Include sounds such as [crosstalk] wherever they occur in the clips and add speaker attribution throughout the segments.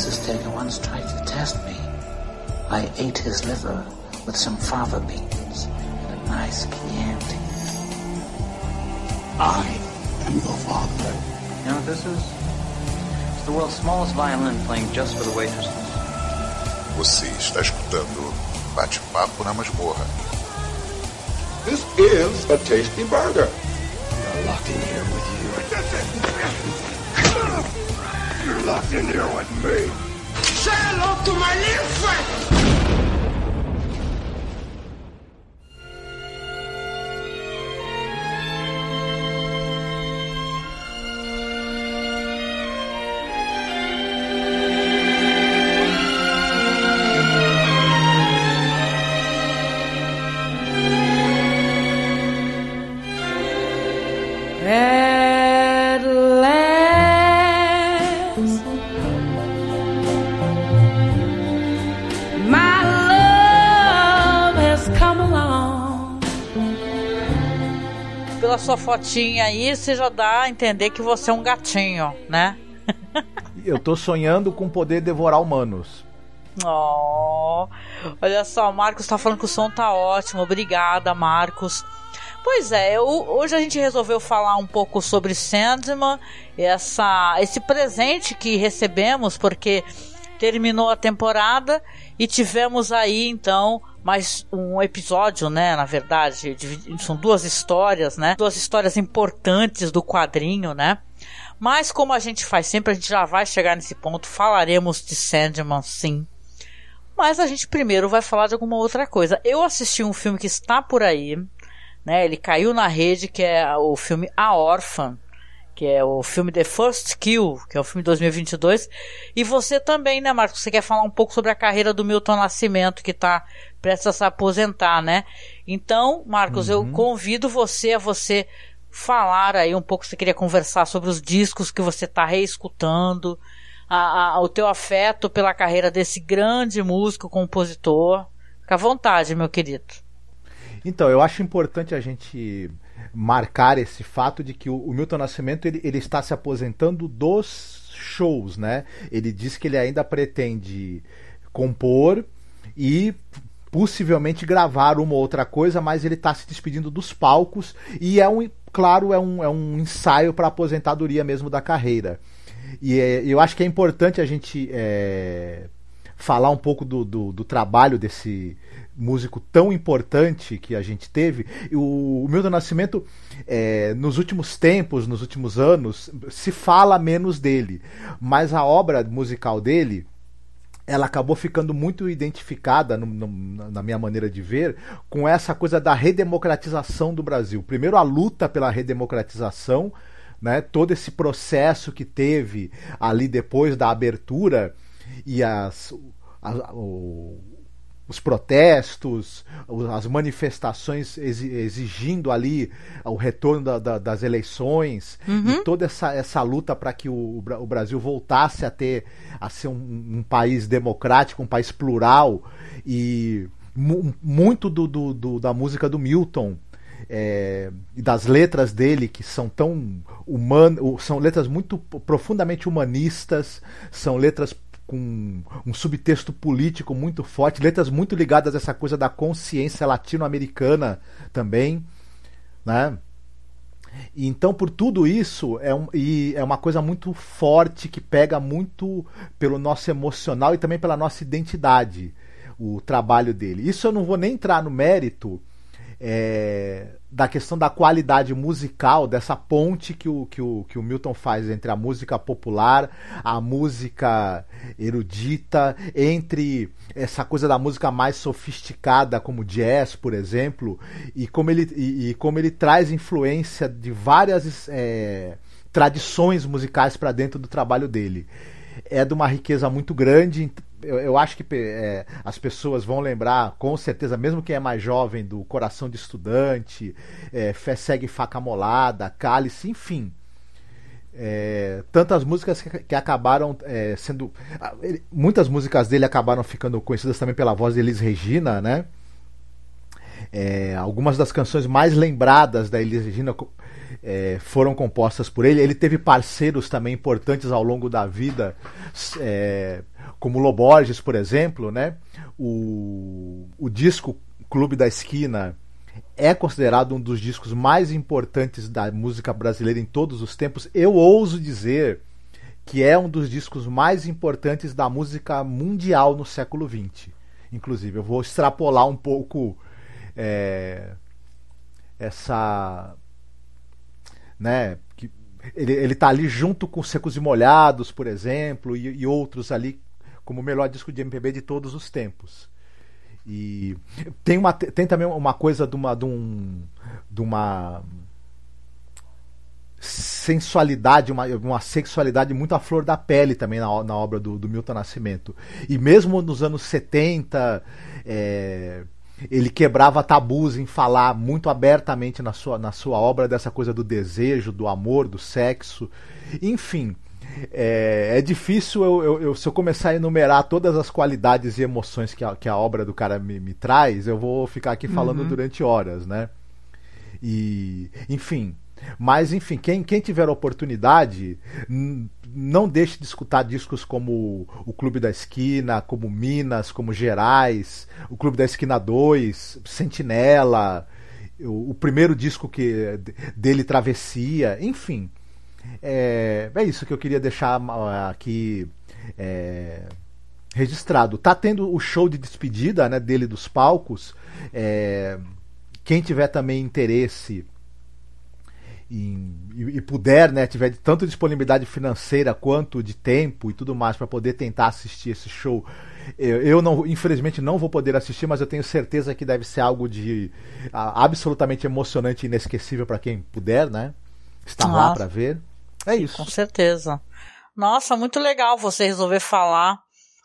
Speaker 1: Taylor once tried to test me. I ate his liver with some fava beans and a nice Chianti.
Speaker 2: I am your father.
Speaker 3: You know what this is? It's the world's smallest violin playing just for the waitresses.
Speaker 4: Você está escutando Bate-Papo na Masmorra.
Speaker 2: This is a tasty burger.
Speaker 5: Locked in here with
Speaker 2: me.
Speaker 6: Say hello to my little friend.
Speaker 7: Sua fotinha aí, você já dá a entender que você é um gatinho, né? [laughs]
Speaker 8: Eu tô sonhando com poder devorar humanos.
Speaker 7: Oh, olha só, o Marcos tá falando que o som tá ótimo. Obrigada, Marcos. Pois é, eu, hoje a gente resolveu falar um pouco sobre Sandman, essa, esse presente que recebemos, porque terminou a temporada e tivemos aí então mais um episódio, né? Na verdade, são duas histórias, né? Duas histórias importantes do quadrinho, né? Mas como a gente faz sempre, a gente já vai chegar nesse ponto, falaremos de Sandman sim. Mas a gente primeiro vai falar de alguma outra coisa. Eu assisti um filme que está por aí, né? Ele caiu na rede, que é o filme A Órfã, que é o filme The First Kill, que é o filme de 2022. E você também, né, Marcos? Você quer falar um pouco sobre a carreira do Milton Nascimento, que está prestes a se aposentar, né? Então, Marcos, uhum. eu convido você a você falar aí um pouco, você queria conversar sobre os discos que você está reescutando, a, a, o teu afeto pela carreira desse grande músico, compositor. Fica à vontade, meu querido.
Speaker 8: Então, eu acho importante a gente marcar esse fato de que o, o Milton Nascimento ele, ele está se aposentando dos shows, né? Ele diz que ele ainda pretende compor e possivelmente gravar uma ou outra coisa, mas ele está se despedindo dos palcos e é um, claro, é um, é um ensaio para a aposentadoria mesmo da carreira. E é, eu acho que é importante a gente é, falar um pouco do, do, do trabalho desse, músico tão importante que a gente teve. O, Milton Nascimento, é, nos últimos tempos, nos últimos anos, se fala menos dele, mas a obra musical dele ela acabou ficando muito identificada, no, no, na minha maneira de ver, com essa coisa da redemocratização do Brasil. Primeiro, a luta pela redemocratização, né, todo esse processo que teve ali depois da abertura e as, o, os protestos, as manifestações exigindo ali o retorno da, da, das eleições uhum. e toda essa, essa luta para que o, o, Brasil voltasse a ter a ser um, um país democrático, um país plural e mu muito do, do, do, da música do Milton é, e das letras dele que são tão humanas, são letras muito profundamente humanistas, são letras com um subtexto político muito forte, letras muito ligadas a essa coisa da consciência latino-americana também, né? Então, por tudo isso, é, um, é uma coisa muito forte que pega muito pelo nosso emocional e também pela nossa identidade, o trabalho dele. Isso eu não vou nem entrar no mérito é, da questão da qualidade musical, dessa ponte que o, que, o, que o Milton faz entre a música popular, a música erudita, entre essa coisa da música mais sofisticada, como jazz, por exemplo, e como ele, e, e como ele traz influência de várias é, tradições musicais para dentro do trabalho dele. É de uma riqueza muito grande, eu, eu acho que é, as pessoas vão lembrar, com certeza, mesmo quem é mais jovem, do Coração de Estudante, é, Fé Segue Faca Molada, Cálice, enfim. É, tantas músicas que, que acabaram é, sendo. Muitas músicas dele acabaram ficando conhecidas também pela voz de Elis Regina, né? É, algumas das canções mais lembradas da Elis Regina é, foram compostas por ele. Ele teve parceiros também importantes ao longo da vida. É, como Loborges, por exemplo, né? O, o disco Clube da Esquina é considerado um dos discos mais importantes da música brasileira em todos os tempos. Eu ouso dizer que é um dos discos mais importantes da música mundial no século XX. Inclusive, eu vou extrapolar um pouco é, essa. Né, que ele, ele tá ali junto com Secos e Molhados, por exemplo, e, e outros ali como o melhor disco de MPB de todos os tempos. E tem, uma, tem também uma coisa de uma, de, um, de uma sensualidade, uma, uma sexualidade muito à flor da pele também na, na obra do, do Milton Nascimento. E mesmo nos anos 70, é, ele quebrava tabus em falar muito abertamente na sua, na sua obra dessa coisa do desejo, do amor, do sexo. Enfim, é, é difícil eu, eu, eu, se eu começar a enumerar todas as qualidades e emoções que a, que a obra do cara me, me traz, eu vou ficar aqui falando uhum. durante horas, né? E, enfim. Mas, enfim, quem, quem tiver oportunidade, não deixe de escutar discos como o Clube da Esquina, como Minas, como Gerais, o Clube da Esquina 2, Sentinela, o, o primeiro disco que dele, Travessia, enfim é, é isso que eu queria deixar aqui é, registrado. Tá tendo o show de despedida né, dele dos palcos. É, quem tiver também interesse em, e, e, puder, né, tiver tanto disponibilidade financeira quanto de tempo e tudo mais para poder tentar assistir esse show, eu, eu, não, infelizmente não vou poder assistir, mas eu tenho certeza que deve ser algo de a, absolutamente emocionante e inesquecível para quem puder, né, estar Nossa. lá para ver. É isso.
Speaker 7: Com certeza. Nossa, muito legal você resolver falar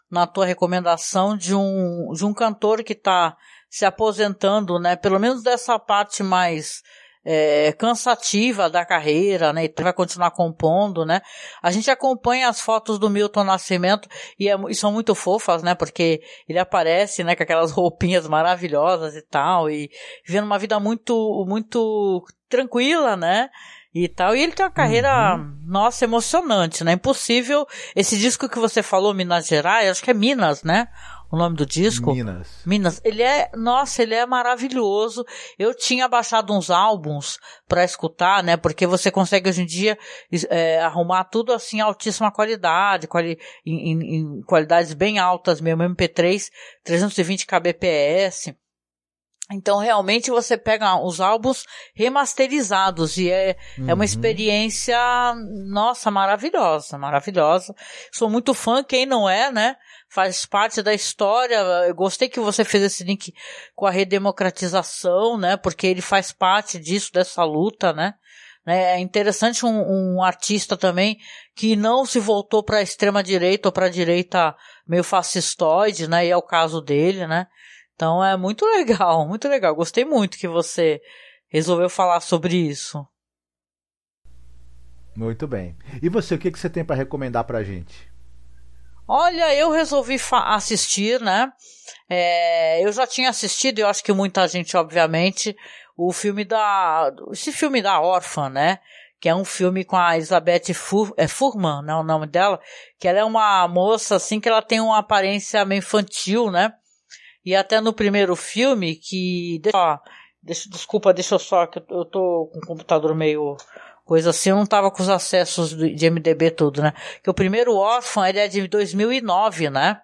Speaker 7: na tua recomendação de um, de um cantor que está se aposentando, né? Pelo menos dessa parte mais é, cansativa da carreira, né? E vai continuar compondo, né? A gente acompanha as fotos do Milton Nascimento e, é, e, são muito fofas, né? Porque ele aparece, né? Com aquelas [laughs] roupinhas maravilhosas e tal e vivendo uma vida muito, muito tranquila, né? e tal. E ele tem uma carreira, uhum. nossa, emocionante, né? Impossível. Esse disco que você falou, Minas Gerais, acho que é Minas, né? O nome do disco?
Speaker 8: Minas.
Speaker 7: Minas. Ele é, nossa, ele é maravilhoso. Eu tinha baixado uns álbuns para escutar, né? Porque você consegue hoje em dia é, arrumar tudo assim, altíssima qualidade, quali, em, em, em qualidades bem altas mesmo, MP3, 320 kbps. Então, realmente, você pega os álbuns remasterizados e é, uhum. é uma uhum. experiência, nossa, maravilhosa, maravilhosa. Sou muito fã, quem não é, né? Faz parte da história. Eu gostei que você fez esse link com a redemocratização, né? Porque ele faz parte disso, dessa luta, né? É interessante um, um artista também que não se voltou para a extrema direita ou para a direita meio fascistoide, né? E é o caso dele, né? Então é muito [laughs] legal, muito legal. Gostei muito que você resolveu falar sobre isso.
Speaker 8: Muito bem. E você, o que, que você tem para recomendar pra gente?
Speaker 7: Olha, eu resolvi assistir, né? É, eu já tinha assistido, eu acho que muita gente, obviamente, o filme da. Esse filme da órfã, né? Que é um filme com a Elizabeth Fur, é Furman, né? O nome dela. Que ela é uma moça, assim, que ela tem uma aparência meio infantil, né? E até no primeiro filme, que. Deixa, deixa, desculpa, deixa eu só, que eu tô com o computador meio coisa assim, eu não tava com os acessos de MDB tudo, né? Que o primeiro Órfão, ele é de 2009, né?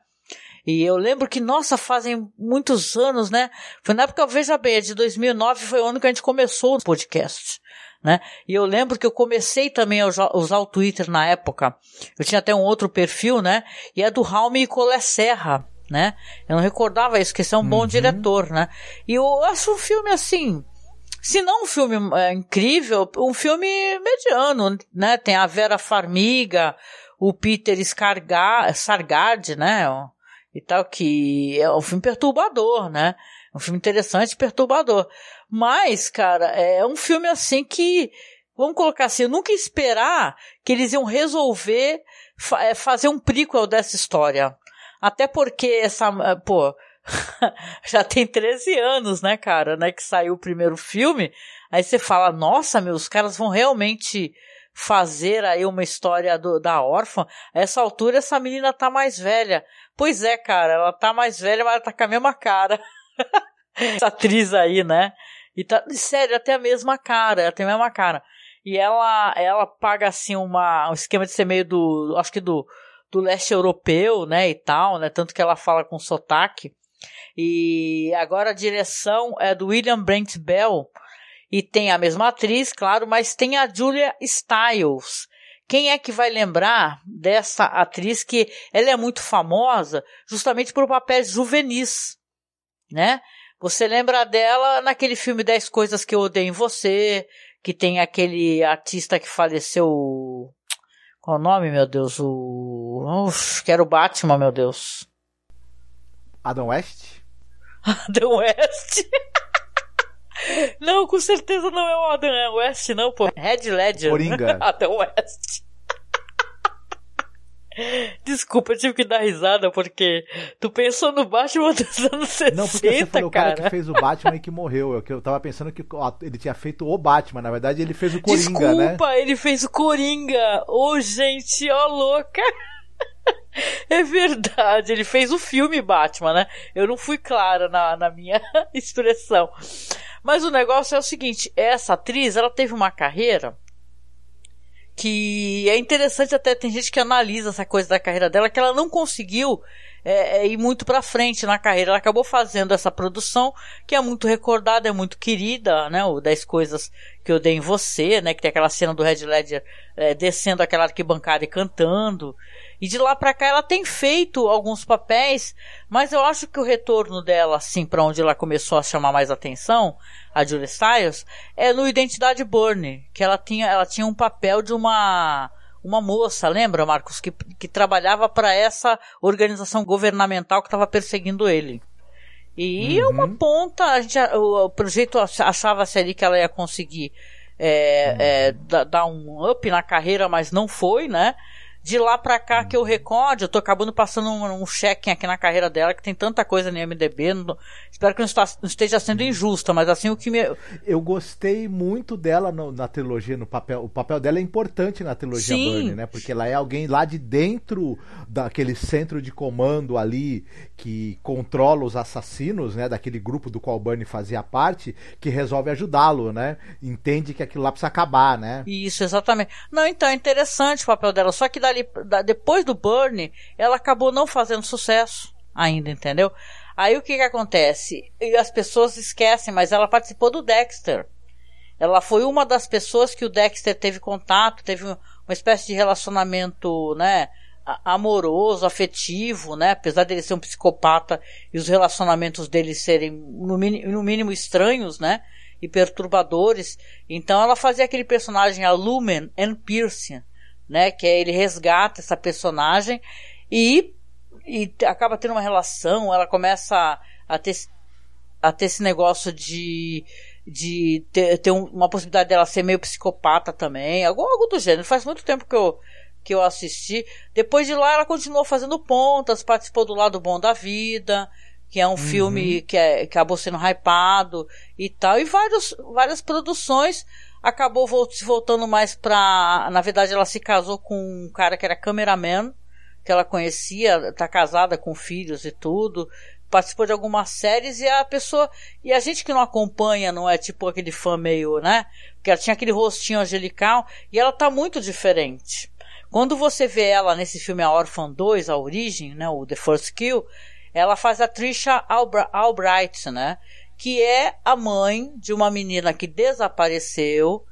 Speaker 7: E eu lembro que, nossa, fazem muitos anos, né? Foi na época, veja bem, de 2009 foi o ano que a gente começou o podcast, né? E eu lembro que eu comecei também a usar o Twitter na época. Eu tinha até um outro perfil, né? E é do Raume Colé Serra né? Eu não recordava isso, que esse é um bom uhum. diretor, né? E eu acho um filme assim, se não um filme é, incrível, um filme mediano, né? Tem a Vera Farmiga, o Peter Sargard, né? E tal, que é um filme perturbador, né? Um filme interessante, perturbador. Mas, cara, é um filme assim que, vamos colocar assim, eu nunca esperar que eles iam resolver fa é, fazer um prequel dessa história. Até porque essa, pô, [laughs] já tem 13 anos, né, cara, né, que saiu o primeiro filme. Aí você fala, nossa, meu, os caras vão realmente fazer aí uma história do, da órfã, a essa altura essa menina tá mais velha. Pois é, cara, ela tá mais velha, mas ela tá com a mesma cara. [laughs] essa atriz aí, né? E tá, sério, até a mesma cara, ela tem a mesma cara. E ela, ela paga assim uma, um esquema de ser meio do, acho que do, do leste europeu, né, e tal, né, tanto que ela fala com sotaque. E agora a direção é do William Brent Bell, e tem a mesma atriz, claro, mas tem a Julia Stiles. Quem é que vai lembrar dessa atriz que ela é muito famosa justamente por papéis juvenis, né? Você lembra dela naquele filme 10 Coisas que eu odeio em você, que tem aquele artista que faleceu. Qual o nome, meu Deus? O. Uf, que era o Batman, meu Deus.
Speaker 8: Adam West? [laughs]
Speaker 7: Adam West? [laughs] não, com certeza não é o Adam West, não, pô. Red Ledger.
Speaker 8: Coringa. [laughs]
Speaker 7: Adam West. Desculpa, eu tive que dar risada porque tu pensou no Batman dos anos 60,
Speaker 8: Não, porque você foi o cara,
Speaker 7: cara
Speaker 8: que fez o Batman e que morreu. Eu, eu tava pensando que ele tinha feito o Batman, na verdade ele fez o Coringa,
Speaker 7: Desculpa,
Speaker 8: né?
Speaker 7: ele fez o Coringa. Ô, oh, gente, ó, louca. É verdade, ele fez o filme Batman, né? Eu não fui clara na, na minha [laughs] expressão. Mas o negócio é o seguinte: essa atriz, ela teve uma carreira que é interessante até tem gente que analisa essa coisa da carreira dela que ela não conseguiu é, é, ir muito para frente na carreira. Ela acabou fazendo essa produção que é muito recordada, é muito querida, né? O 10 coisas que eu dei em você, né? Que tem aquela cena do Red Ledger é, descendo aquela arquibancada e cantando. E de lá para cá ela tem feito alguns papéis, mas eu acho que o retorno dela, assim, para onde ela começou a chamar mais atenção, a Julia Stiles, é no Identidade Borne, que ela tinha, ela tinha um papel de uma uma moça, lembra, Marcos, que, que trabalhava para essa organização governamental que estava perseguindo ele. E uhum. uma ponta, a gente, o, o projeto achava-se ali que ela ia conseguir é, uhum. é, dar um up na carreira, mas não foi, né? De lá pra cá que eu recorde, eu tô acabando passando um, um check aqui na carreira dela, que tem tanta coisa no MDB. Não, espero que não, está, não, esteja sendo injusta, mas assim o que me.
Speaker 8: Eu gostei muito dela no, na trilogia, no papel. O papel dela é importante na trilogia Sim. Burnie, né? Porque ela é alguém lá de dentro daquele centro de comando ali que controla os assassinos, né? Daquele grupo do qual Burnie fazia parte, que resolve ajudá-lo, né? Entende que aquilo lá precisa acabar, né?
Speaker 7: Isso, exatamente. Não, então é interessante o papel dela, só que da dali, da, depois do Burn, ela acabou não fazendo sucesso ainda, entendeu? Aí o que que acontece? E as pessoas esquecem, mas ela participou do Dexter. Ela foi uma das pessoas que o Dexter teve contato, teve uma espécie de relacionamento, né, amoroso, afetivo, né, apesar dele ser um psicopata e os relacionamentos dele serem no mínimo, no mínimo estranhos, né, e perturbadores. Então ela fazia aquele personagem a Lumen and Piercing, né? Que é ele resgata essa personagem e, e acaba tendo uma relação, ela começa a, a ter, a ter esse negócio de de ter, ter uma possibilidade dela ser meio psicopata também, algo, algo do gênero. Faz muito tempo que eu, que eu assisti. Depois de lá, ela continuou fazendo pontas, participou do Lado Bom da Vida, que é um uhum. filme que, é, que acabou sendo hypado e tal, e vários, várias produções acabou voltando mais pra. Na verdade, ela se casou com um cara que era cameraman, que ela conhecia, tá casada com filhos e tudo. Participou de algumas séries e a pessoa. E a gente que não acompanha, não é tipo aquele fã meio, né? Porque ela tinha aquele rostinho angelical e ela tá muito diferente. Quando você vê ela nesse filme A Orphan 2, A Origem, né? O The First Kill, ela faz a Trisha Albright, né? Que é a mãe de uma menina que desapareceu.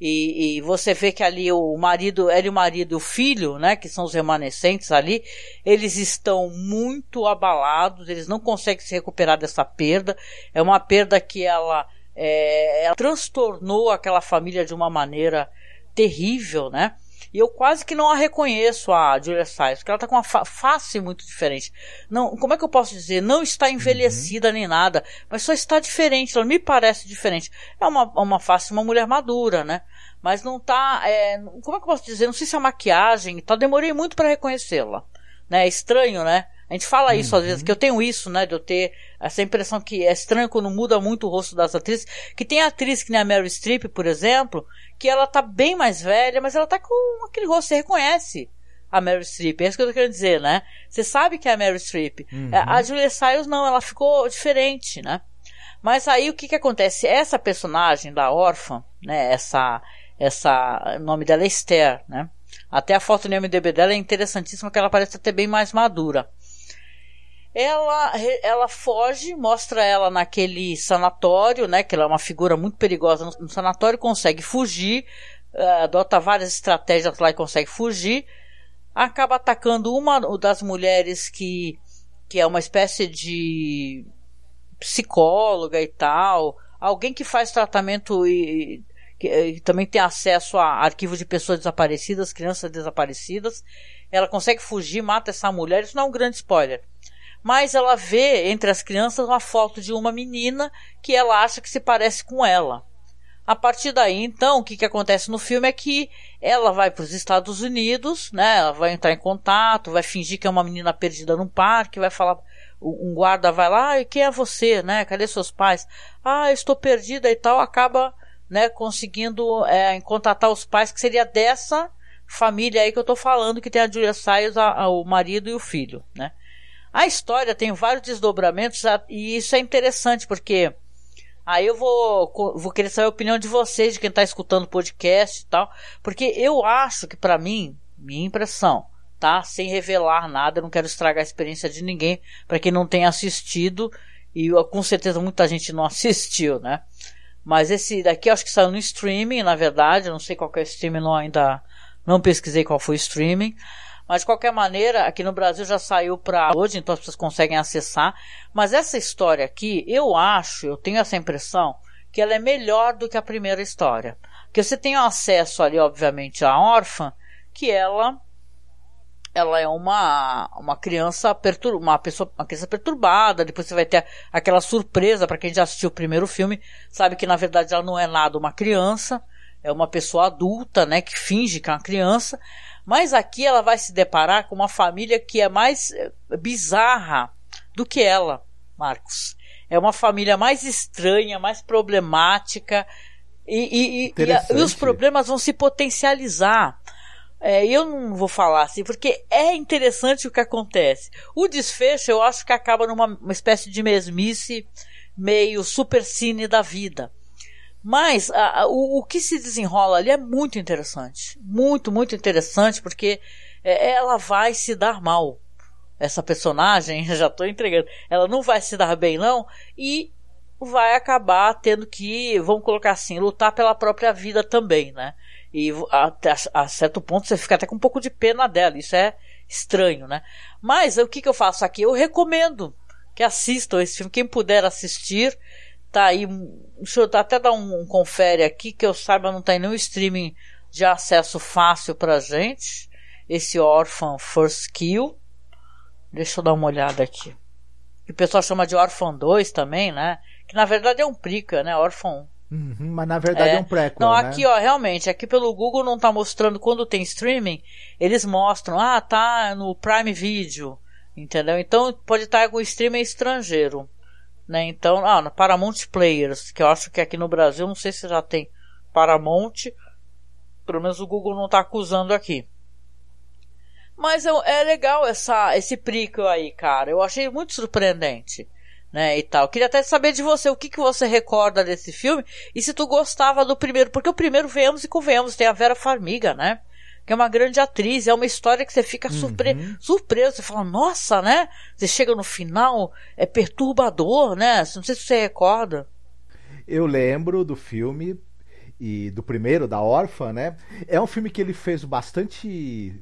Speaker 7: E, e, você vê que ali o marido, ela e o marido e o filho, né, que são os remanescentes ali, eles estão muito abalados, eles não conseguem se recuperar dessa perda. É uma perda que ela, é, ela transtornou aquela família de uma maneira terrível, né? E eu quase que não a reconheço, a Julia Stiles, porque ela tá com uma fa face muito diferente. Não, como é que eu posso dizer? Não está envelhecida uhum. nem nada, mas só está diferente, ela me parece diferente. É uma, uma face de uma mulher madura, né? Mas não tá, é, como é que eu posso dizer? Não sei se é a maquiagem, tá, demorei muito para reconhecê-la. Né? É estranho, né? A gente fala isso às vezes, que eu tenho isso, né? De eu ter essa impressão que é estranho quando muda muito o rosto das atrizes. Que tem atriz que nem a Meryl Streep, por exemplo, que ela tá bem mais velha, mas ela tá com aquele rosto, você reconhece a Meryl Streep. É isso que eu tô querendo dizer, né? Você sabe que é a Meryl Streep.
Speaker 8: Uhum.
Speaker 7: A Julia Stiles não, ela ficou diferente, né? Mas aí o que que acontece? Essa personagem da órfã, né? Essa, essa, o nome dela é Esther, né? Até a foto no MDB dela é interessantíssima, que ela parece até bem mais madura. Ela, ela foge, mostra ela naquele sanatório, né? Que ela é uma figura muito perigosa no, sanatório, consegue fugir, uh, adota várias estratégias lá e consegue fugir. Acaba atacando uma das mulheres que, que é uma espécie de psicóloga e tal, alguém que faz tratamento e, que, e também tem acesso a arquivo de pessoas desaparecidas, crianças desaparecidas. Ela consegue fugir, mata essa mulher. Isso não é um grande spoiler. Mas ela vê entre as crianças uma foto de uma menina que ela acha que se parece com ela. A partir daí, então, o que, que acontece no filme é que ela vai para os Estados Unidos, né? Ela vai entrar em contato, vai fingir que é uma menina perdida num parque, vai falar um guarda vai lá, e quem é você, né? Cadê seus pais? Ah, estou perdida e tal, acaba, né, conseguindo é, contatar os pais, que seria dessa família aí que eu tô falando, que tem a Julia Stiles, a, a, o marido e o filho, né? A história tem vários desdobramentos e isso é interessante porque aí eu vou, vou querer saber a opinião de vocês, de quem está escutando o podcast e tal, porque eu acho que para mim, minha impressão, tá? Sem revelar nada, não quero estragar a experiência de ninguém para quem não tenha assistido e com certeza muita gente não [laughs] assistiu, né? Mas esse daqui acho que saiu no streaming, na verdade, eu não sei qual é o streaming, não ainda não pesquisei qual foi o streaming. Mas de qualquer maneira, aqui no Brasil já saiu para hoje, então as pessoas conseguem acessar. Mas essa história aqui, eu acho, eu tenho essa impressão, que ela é melhor do que a primeira história. Porque você tem acesso ali, obviamente, à órfã, que ela ela é uma, uma criança pertur uma pessoa uma criança perturbada depois você vai ter aquela surpresa para quem já assistiu o primeiro filme sabe que na verdade ela não é nada uma criança é uma pessoa adulta né que finge que é uma criança mas aqui ela vai se deparar com uma família que é mais eh, bizarra do que ela Marcos é uma família mais estranha mais problemática e, e, e, e, e os problemas vão se potencializar é, eu não vou falar assim, porque é interessante o que acontece. O desfecho eu acho que acaba numa espécie de mesmice meio super cine da vida. Mas a, a, o, o, que se desenrola ali é muito interessante. Muito, muito interessante, porque é, ela vai se dar mal. Essa personagem, [laughs] já estou entregando, ela não vai se dar bem, não, e vai acabar tendo que, vamos colocar assim, lutar pela própria vida também, né? E a, a, certo ponto você fica até com um pouco de pena dela. Isso é estranho, né? Mas o que, que eu faço aqui? Eu recomendo que assistam esse filme. Quem puder assistir, tá aí. Deixa eu até dar um, um confere aqui, que eu saiba, não tem nenhum streaming de acesso fácil pra gente. Esse Orphan First Kill. Deixa eu dar uma olhada aqui. Que o pessoal chama de Orphan 2 também, né? Que na verdade é um prica, né? Orphan
Speaker 8: Uhum, mas na verdade é, é um prequel,
Speaker 7: Não,
Speaker 8: né?
Speaker 7: aqui, ó, realmente, aqui pelo Google não tá mostrando quando tem streaming, eles mostram, ah, tá no Prime Video, entendeu? Então pode estar com streaming estrangeiro, né? Então, ah, Paramount Players, que eu acho que aqui no Brasil, não sei se já tem Paramount, pelo menos o Google não tá acusando aqui. Mas é, é legal essa, esse prequel aí, cara. Eu achei muito surpreendente né, e tal. Queria até saber de você o que, que você recorda desse filme e se tu gostava do primeiro, porque o primeiro, venhamos e convenhamos, tem a Vera Farmiga, né? Que é uma grande atriz, é uma história que você fica surpre uhum. surpreso, você fala, nossa, né? Você chega no final, é perturbador, né? Não sei se você recorda.
Speaker 8: Eu lembro do filme e do primeiro, da Órfã, né? É um filme que ele fez bastante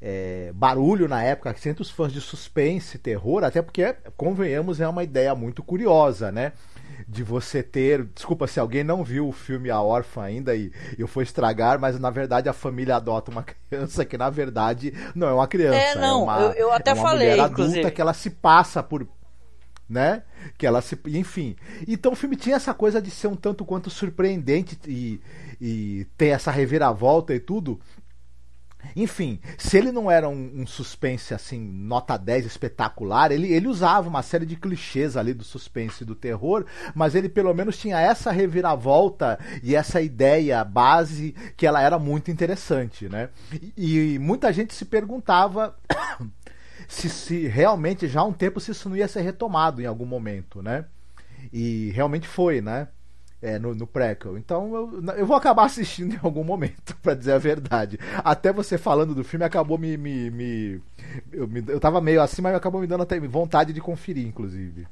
Speaker 8: é, barulho na época, entre os fãs de suspense, terror, até porque, convenhamos, é uma ideia muito curiosa, né? De você ter. Desculpa se alguém não viu o filme A Órfã ainda e eu for estragar, mas na verdade a família adota uma [laughs] criança que na verdade não é uma criança. É,
Speaker 7: não,
Speaker 8: é uma,
Speaker 7: eu, eu até
Speaker 8: é uma
Speaker 7: falei.
Speaker 8: mulher
Speaker 7: inclusive.
Speaker 8: adulta que ela se passa por. Né? Que ela se. Enfim. Então o filme tinha essa coisa de ser um tanto quanto surpreendente e, e ter essa reviravolta e tudo Enfim, se ele não era um, um, suspense assim, nota 10 espetacular, ele, ele usava uma série de clichês ali do suspense e do terror, mas ele pelo menos tinha essa reviravolta e essa ideia base que ela era muito interessante, né? E, e muita gente se perguntava [coughs] se, se realmente já há um tempo se isso não ia ser retomado em algum momento, né? E realmente foi, né? É, no, no prequel. Então eu, eu vou acabar [laughs] assistindo em algum momento, [laughs] para dizer a verdade. Até você falando do filme acabou me. me, me eu, me, eu tava meio assim, mas acabou me dando até vontade de conferir, inclusive.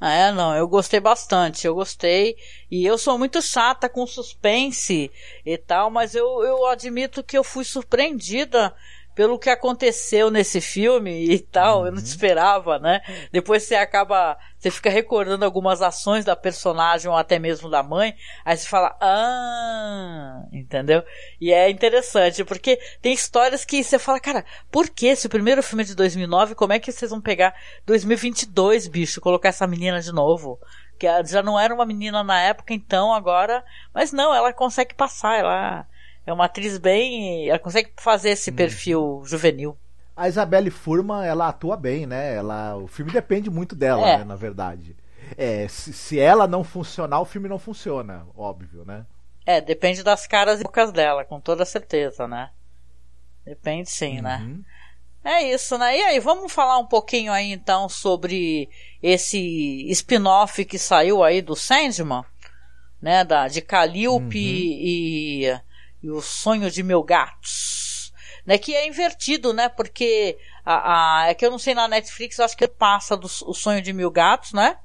Speaker 7: É, não, eu gostei bastante, eu gostei. E eu sou muito chata com suspense e tal, mas eu, eu admito que eu fui surpreendida pelo que aconteceu nesse filme e tal, uhum. eu não uhum. esperava, né? Depois você acaba, você fica recordando algumas ações da personagem ou até mesmo da mãe, aí você fala, ah, entendeu? E é interessante, porque tem histórias que você fala, cara, por que esse primeiro filme é de 2009, como é que vocês vão pegar 2022, bicho, colocar essa menina de novo? Que já não era uma menina na época, então agora, mas não, ela consegue passar, ela é uma atriz bem. Ela consegue fazer esse hum. perfil juvenil.
Speaker 8: A Isabelle Furman, ela atua bem, né? Ela, o filme depende muito dela, é. né, na verdade. É, se, se, ela não funcionar, o filme não funciona, óbvio, né?
Speaker 7: É, depende das caras e bocas dela, com toda certeza, né? Depende sim, né? uhum. né? É isso, né? E aí, vamos falar um pouquinho aí então sobre esse spin-off que saiu aí do Sandman, né? Da, de Calliope uhum. e e o sonho de mil gatos. Né, que é invertido, né? Porque a, a, é que eu não sei na Netflix, eu acho que passa do, o sonho de mil gatos, né?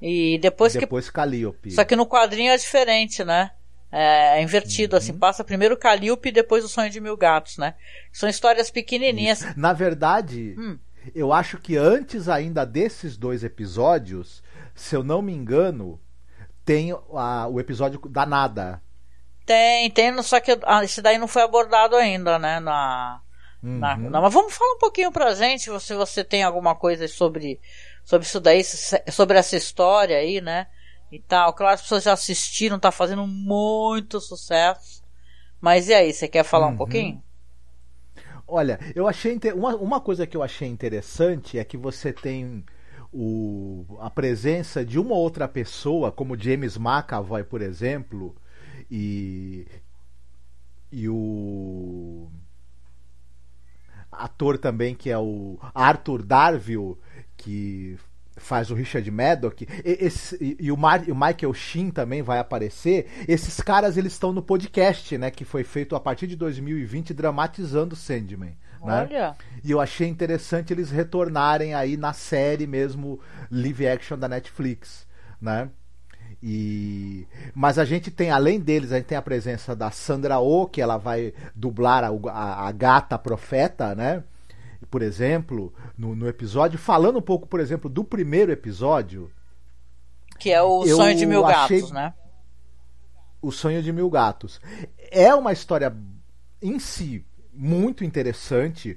Speaker 7: E depois,
Speaker 8: depois
Speaker 7: que.
Speaker 8: Calliope.
Speaker 7: Só que no quadrinho é diferente, né? É, é invertido, uhum. assim, passa primeiro Calliope e depois o sonho de mil gatos, né? São histórias pequenininhas.
Speaker 8: Isso. Na verdade, hum. eu acho que antes ainda desses dois episódios, se eu não me engano, tem a, o episódio da nada
Speaker 7: tem, tem, só que ah, esse daí não foi abordado ainda, né? Na, uhum. na, mas vamos falar um pouquinho pra gente, se você tem alguma coisa sobre, sobre isso daí, sobre essa história aí, né? E tal. Claro, as pessoas já assistiram, tá fazendo muito sucesso. Mas e aí, você quer falar uhum. um pouquinho?
Speaker 8: Olha, eu achei uma, uma coisa que eu achei interessante é que você tem o, a presença de uma outra pessoa, como James McAvoy, por exemplo, e e o ator também que é o Arthur Darville que faz o Richard Maddock esse, e, e, o Mar, e, o Michael Sheen também vai aparecer esses caras eles estão no podcast né que foi feito a partir de 2020 dramatizando Sandman né? Olha. Né? E eu achei interessante eles retornarem aí na série mesmo live action da Netflix, né? E mas a gente tem além deles a gente tem a presença da Sandra Oh que ela vai dublar a, a, a gata profeta, né? Por exemplo, no, no, episódio falando um pouco, por exemplo, do primeiro episódio,
Speaker 7: que é o sonho de mil achei... gatos, né?
Speaker 8: O sonho de mil gatos é uma história em si muito interessante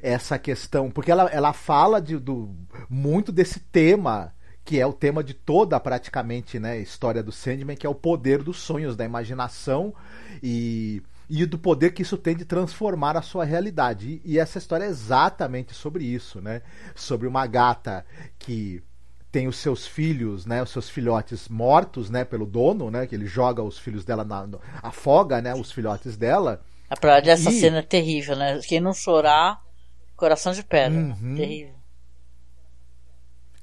Speaker 8: essa questão porque ela, ela fala de, do muito desse tema que é o tema de toda praticamente né, história do Sandman, que é o poder dos sonhos, da imaginação e, e do poder que isso tem de transformar a sua realidade. E, e essa história é exatamente sobre isso, né? Sobre uma gata que tem os seus filhos, né, os seus filhotes mortos, né, pelo dono, né, que ele joga os filhos dela na, no, afoga, né, os filhotes dela.
Speaker 7: A prova dessa e... cena é terrível, né? Quem não chorar, coração de pedra, uhum. terrível.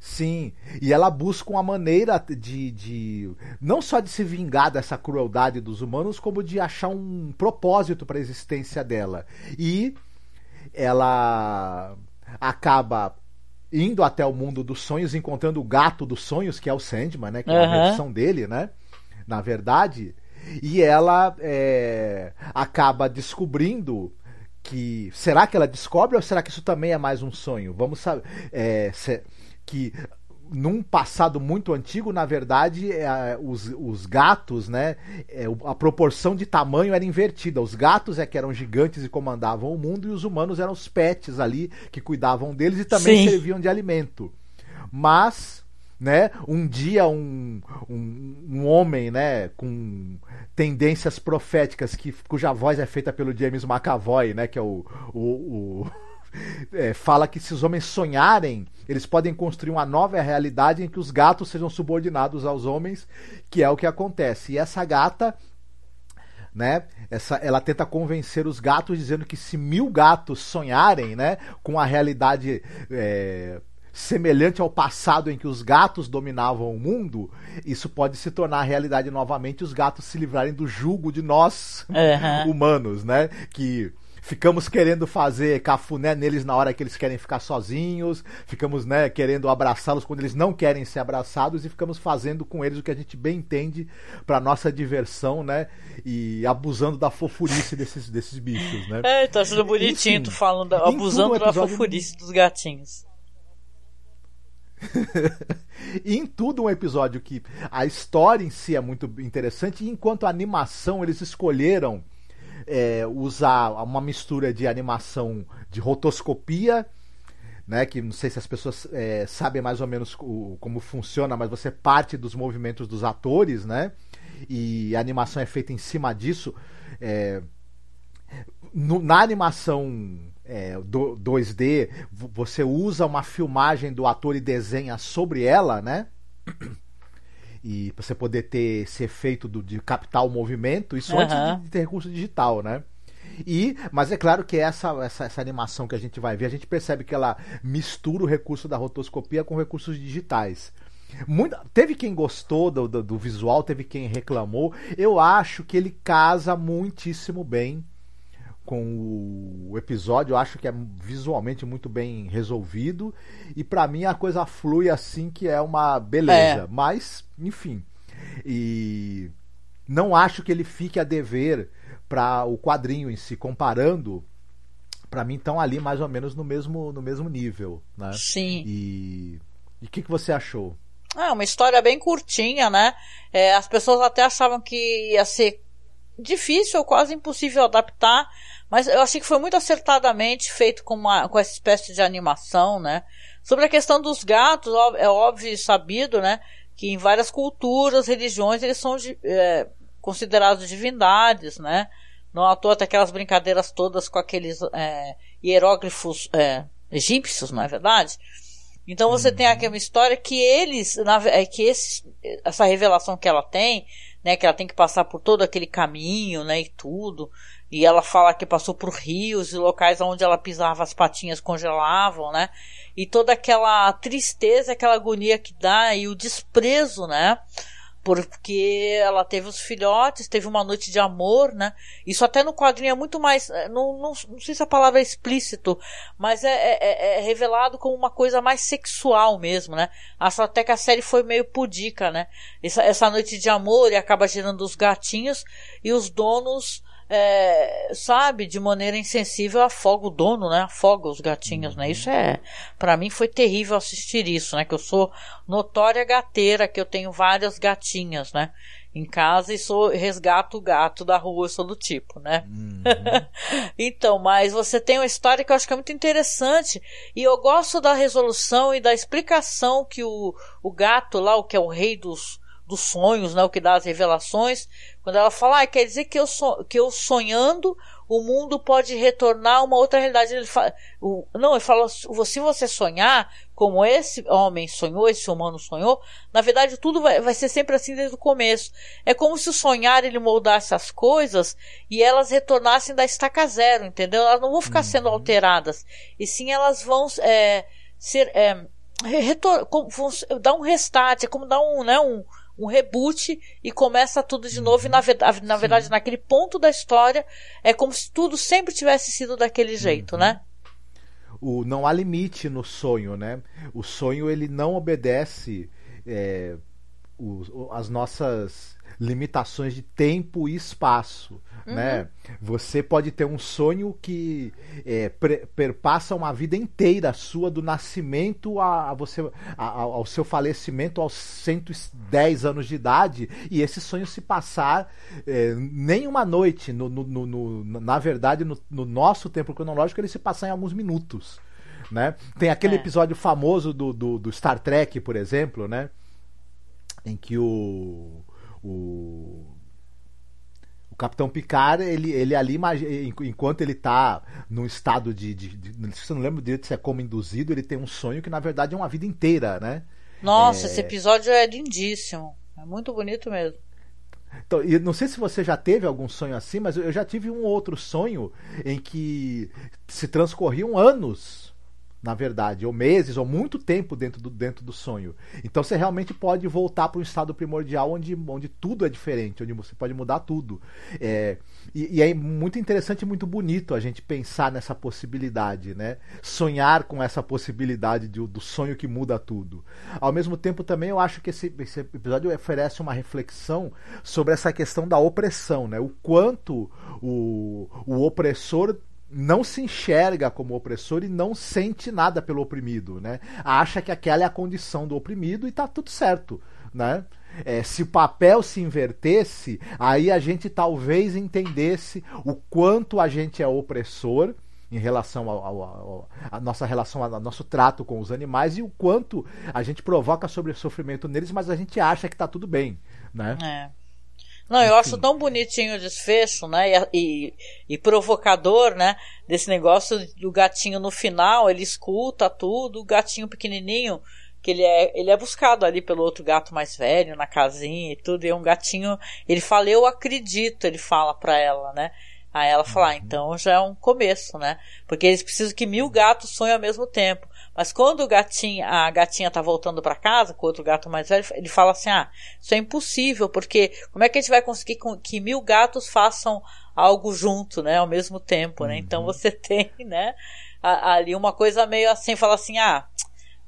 Speaker 8: Sim, e ela busca uma maneira de, de não só de se vingar dessa crueldade dos humanos, como de achar um propósito para a existência dela. E ela acaba indo até o mundo dos sonhos, encontrando o gato dos sonhos, que é o Sandman, né? Que é uma versão dele, né? Na verdade. E ela é, acaba descobrindo que. Será que ela descobre ou será que isso também é mais um sonho? Vamos saber. É, se, que num passado muito antigo, na verdade, é, os, os gatos, né? É, a proporção de tamanho era invertida. Os gatos é que eram gigantes e comandavam o mundo, e os humanos eram os pets ali que cuidavam deles e também Sim. serviam de alimento. Mas né? Um dia um, um, um, homem, né, com tendências proféticas que cuja voz é feita pelo James McAvoy, né, que é o, o, o é, fala que se os homens sonharem, eles podem construir uma nova realidade em que os gatos sejam subordinados aos homens, que é o que acontece. E essa gata né? Essa, ela tenta convencer os gatos dizendo que se mil gatos sonharem, né, com a realidade é, semelhante ao passado em que os gatos dominavam o mundo, isso pode se tornar realidade novamente, os gatos se livrarem do jugo de nós uhum. humanos, né? Que ficamos querendo fazer cafuné neles na hora que eles querem ficar sozinhos, ficamos né, querendo abraçá-los quando eles não querem ser abraçados e ficamos fazendo com eles o que a gente bem entende para nossa diversão, né? E abusando da fofurice desses, desses bichos, né?
Speaker 7: É, tá sendo bonitinho Enfim, tu falando, abusando da fofurice dos gatinhos.
Speaker 8: e [laughs] em tudo um episódio que a história em si é muito interessante, e enquanto a animação eles escolheram é, usar uma mistura de animação de rotoscopia, né, que não sei se as pessoas é, sabem mais ou menos o, como funciona, mas você parte dos movimentos dos atores, né? E a animação é feita em cima disso. É, no, na animação é, do, 2D, você usa uma filmagem do ator e desenha sobre ela, né? E você poder ter esse efeito do, de captar o movimento, isso uhum. antes de, de ter recurso digital, né? E, mas é claro que essa, essa, essa, animação que a gente vai ver, a gente percebe que ela mistura o recurso da rotoscopia com recursos digitais. Muito, teve quem gostou do, do, do, visual, teve quem reclamou. Eu acho que ele casa muitíssimo bem com o episódio. Eu acho que é visualmente muito bem resolvido. E para mim a coisa flui assim que é uma beleza. É. Mas, enfim. E não acho que ele fique a dever para o quadrinho em si, comparando. Para mim estão ali mais ou menos no mesmo, no mesmo nível, né?
Speaker 7: Sim.
Speaker 8: E o que, que você achou?
Speaker 7: É uma história bem curtinha, né? É, as pessoas até achavam que ia ser difícil ou quase impossível adaptar, mas eu achei que foi muito acertadamente feito com, uma, com essa espécie de animação, né? Sobre a questão dos gatos, é óbvio e sabido, né? Que em várias culturas, religiões, eles são é, considerados divindades, né? Não à toa aquelas brincadeiras todas com aqueles é, hieróglifos é, egípcios, não é verdade? Então você uhum. tem aqui uma história que eles, na, é, que esse, essa revelação que ela tem, né, que ela tem que passar por todo aquele caminho, né, e tudo, e ela fala que passou por rios e locais onde ela pisava as patinhas congelavam, né, e toda aquela tristeza, aquela agonia que dá e o desprezo, né, porque ela teve os filhotes, teve uma noite de amor, né? Isso até no quadrinho é muito mais, é, não, não, não sei se a palavra é explícito, mas é, é, é, é revelado como uma coisa mais sexual mesmo, né? Até que a série foi meio pudica, né? Essa, essa noite de amor e acaba gerando os gatinhos e os donos é, sabe, de maneira insensível afoga o dono, né? Afoga os gatinhos, né? Isso é, para mim foi terrível assistir isso, né? Que eu sou notória gateira, que eu tenho várias gatinhas, né? Em casa e sou resgato o gato da rua, eu sou do tipo, né? Uhum. [laughs] então, mas você tem uma história que eu acho que é muito interessante e eu gosto da resolução e da explicação que o, o gato lá, o que é o rei dos dos sonhos, né, o que dá as revelações, quando ela fala, ah, quer dizer que eu, so, que eu sonhando o mundo pode retornar a uma outra realidade. Ele fala, o, não, ele fala, se você sonhar como esse homem sonhou, esse humano sonhou, na verdade tudo vai, vai ser sempre assim desde o começo. É como se o sonhar ele moldasse as coisas e elas retornassem da estaca zero, entendeu? Elas não vão ficar sendo uhum. alteradas, e sim elas vão é, ser. É, retor, como, dar um restart, é como dar um, né, um, um reboot e começa tudo de novo. E na, verdade, na verdade, naquele ponto da história, é como se tudo sempre tivesse sido daquele jeito, uhum. né?
Speaker 8: O, não há limite no sonho, né? O sonho ele não obedece é, as nossas limitações de tempo e espaço. Uhum. Né? Você pode ter um sonho que é, perpassa uma vida inteira sua, do nascimento a, a você, a, ao seu falecimento aos 110 anos de idade, e esse sonho se passar é, nem uma noite. No, no, no, na verdade, no, nosso tempo cronológico, ele se passar em alguns minutos. né? Tem aquele
Speaker 7: É.
Speaker 8: episódio famoso do, do, do Star Trek, por exemplo, né? Em que o o Capitão Picard, ele, ele ali, enquanto ele tá num estado de, de, de. Se eu não lembro direito se é como induzido, ele tem um sonho que na verdade é uma vida inteira, né?
Speaker 7: Nossa,
Speaker 8: É.
Speaker 7: esse episódio é lindíssimo. É muito bonito mesmo.
Speaker 8: Então, e não sei se você já teve algum sonho assim, mas eu já tive um outro sonho em que se transcorriam anos, na verdade, ou meses, ou muito tempo dentro do, dentro do sonho. Então você realmente pode voltar para um estado primordial onde, onde tudo é diferente, onde você pode mudar tudo. É, e, e é muito interessante e muito bonito a gente pensar nessa possibilidade, né? Sonhar com essa possibilidade de- do sonho que muda tudo. Ao mesmo tempo, também eu acho que esse, esse episódio oferece uma reflexão sobre essa questão da opressão, né? O quanto o, o opressor não se enxerga como opressor e não sente nada pelo oprimido, né? Acha que aquela é a condição do oprimido e tá tudo certo, né? É, se o papel se invertesse, aí a gente talvez entendesse o quanto a gente é opressor em relação à nossa relação, ao nosso trato com os animais e o quanto a gente provoca sobre sofrimento neles, mas a gente acha que tá tudo bem, né?
Speaker 7: É. Não, eu acho tão bonitinho o desfecho, né? E, e, e provocador, né? Desse negócio do gatinho no final, ele escuta tudo, o gatinho pequenininho, que ele é, ele é buscado ali pelo outro gato mais velho, na casinha e tudo, e é um gatinho, ele fala, eu acredito, ele fala pra ela, né? Aí ela fala, ah, então já é um começo, né? Porque eles precisam que mil gatos sonhem ao mesmo tempo. Mas quando o gatinho, a gatinha tá voltando para casa com o outro gato mais velho, ele fala assim: ah, isso é impossível, porque como é que a gente vai conseguir que mil gatos façam algo junto, né, ao mesmo tempo, né? Então você [laughs] tem, né, ali uma coisa meio assim, fala assim: ah,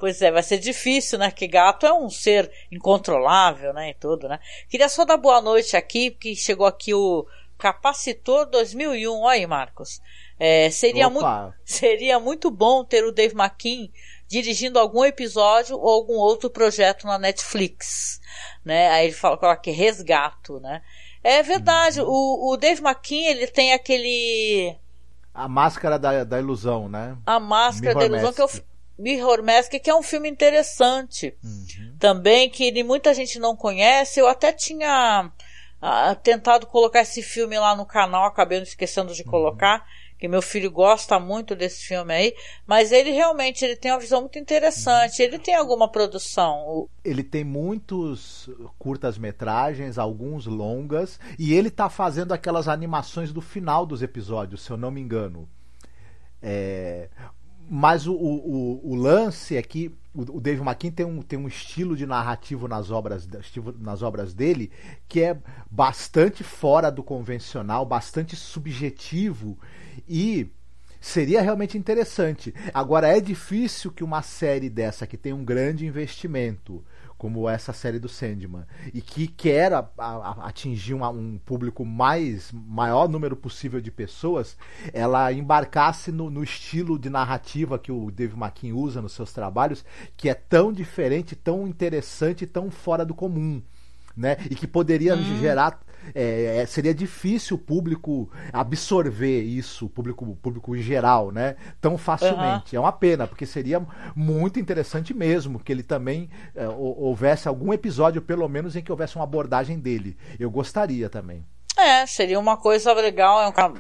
Speaker 7: Pois é, vai ser difícil, né? Que gato é um ser incontrolável, né? E tudo, né? Queria só dar boa noite aqui, porque chegou aqui o Capacitor 2001. Olha aí, Marcos. É, seria, muito, seria muito bom ter o Dave McKean dirigindo algum episódio ou algum outro projeto na Netflix, né? Aí ele fala coloca aqui resgato, né? É verdade, o, o Dave McKean, ele tem aquele
Speaker 8: A máscara da, da ilusão, né?
Speaker 7: a Máscara da
Speaker 8: Mirror
Speaker 7: Ilusão, que é o
Speaker 8: Mask.
Speaker 7: fi- Mirror Mask, que é um filme interessante. Também, que muita gente não conhece. Eu até tinha ah, tentado colocar esse filme lá no canal, acabei esquecendo de colocar, que meu filho gosta muito desse filme aí. Mas ele realmente ele tem uma visão muito interessante. Ele tem alguma produção.
Speaker 8: Ele tem muitos curtas-metragens, alguns longas, e ele tá fazendo aquelas animações do final dos episódios, se eu não me engano. É, Mas o, o, o- lance é que o, Dave McKean tem um, tem um estilo de narrativo nas obras, nas obras dele que é bastante fora do convencional, bastante subjetivo e seria realmente interessante. Agora é difícil que uma série dessa que tem um grande investimento, como essa série do Sandman, e que quer a- a- atingir uma- um público mais maior número possível de pessoas, ela embarcasse no, no estilo de narrativa que o Dave McKean usa nos seus trabalhos, que é tão diferente, tão interessante, tão fora do comum. Né? E que poderia gerar. É, é, seria difícil o público absorver isso, o público, público em geral, né? Tão facilmente. É uma pena, porque seria muito interessante mesmo que ele também é, hou- houvesse algum episódio, pelo menos, em que houvesse uma abordagem dele. Eu gostaria também.
Speaker 7: É, seria uma coisa legal. É um cara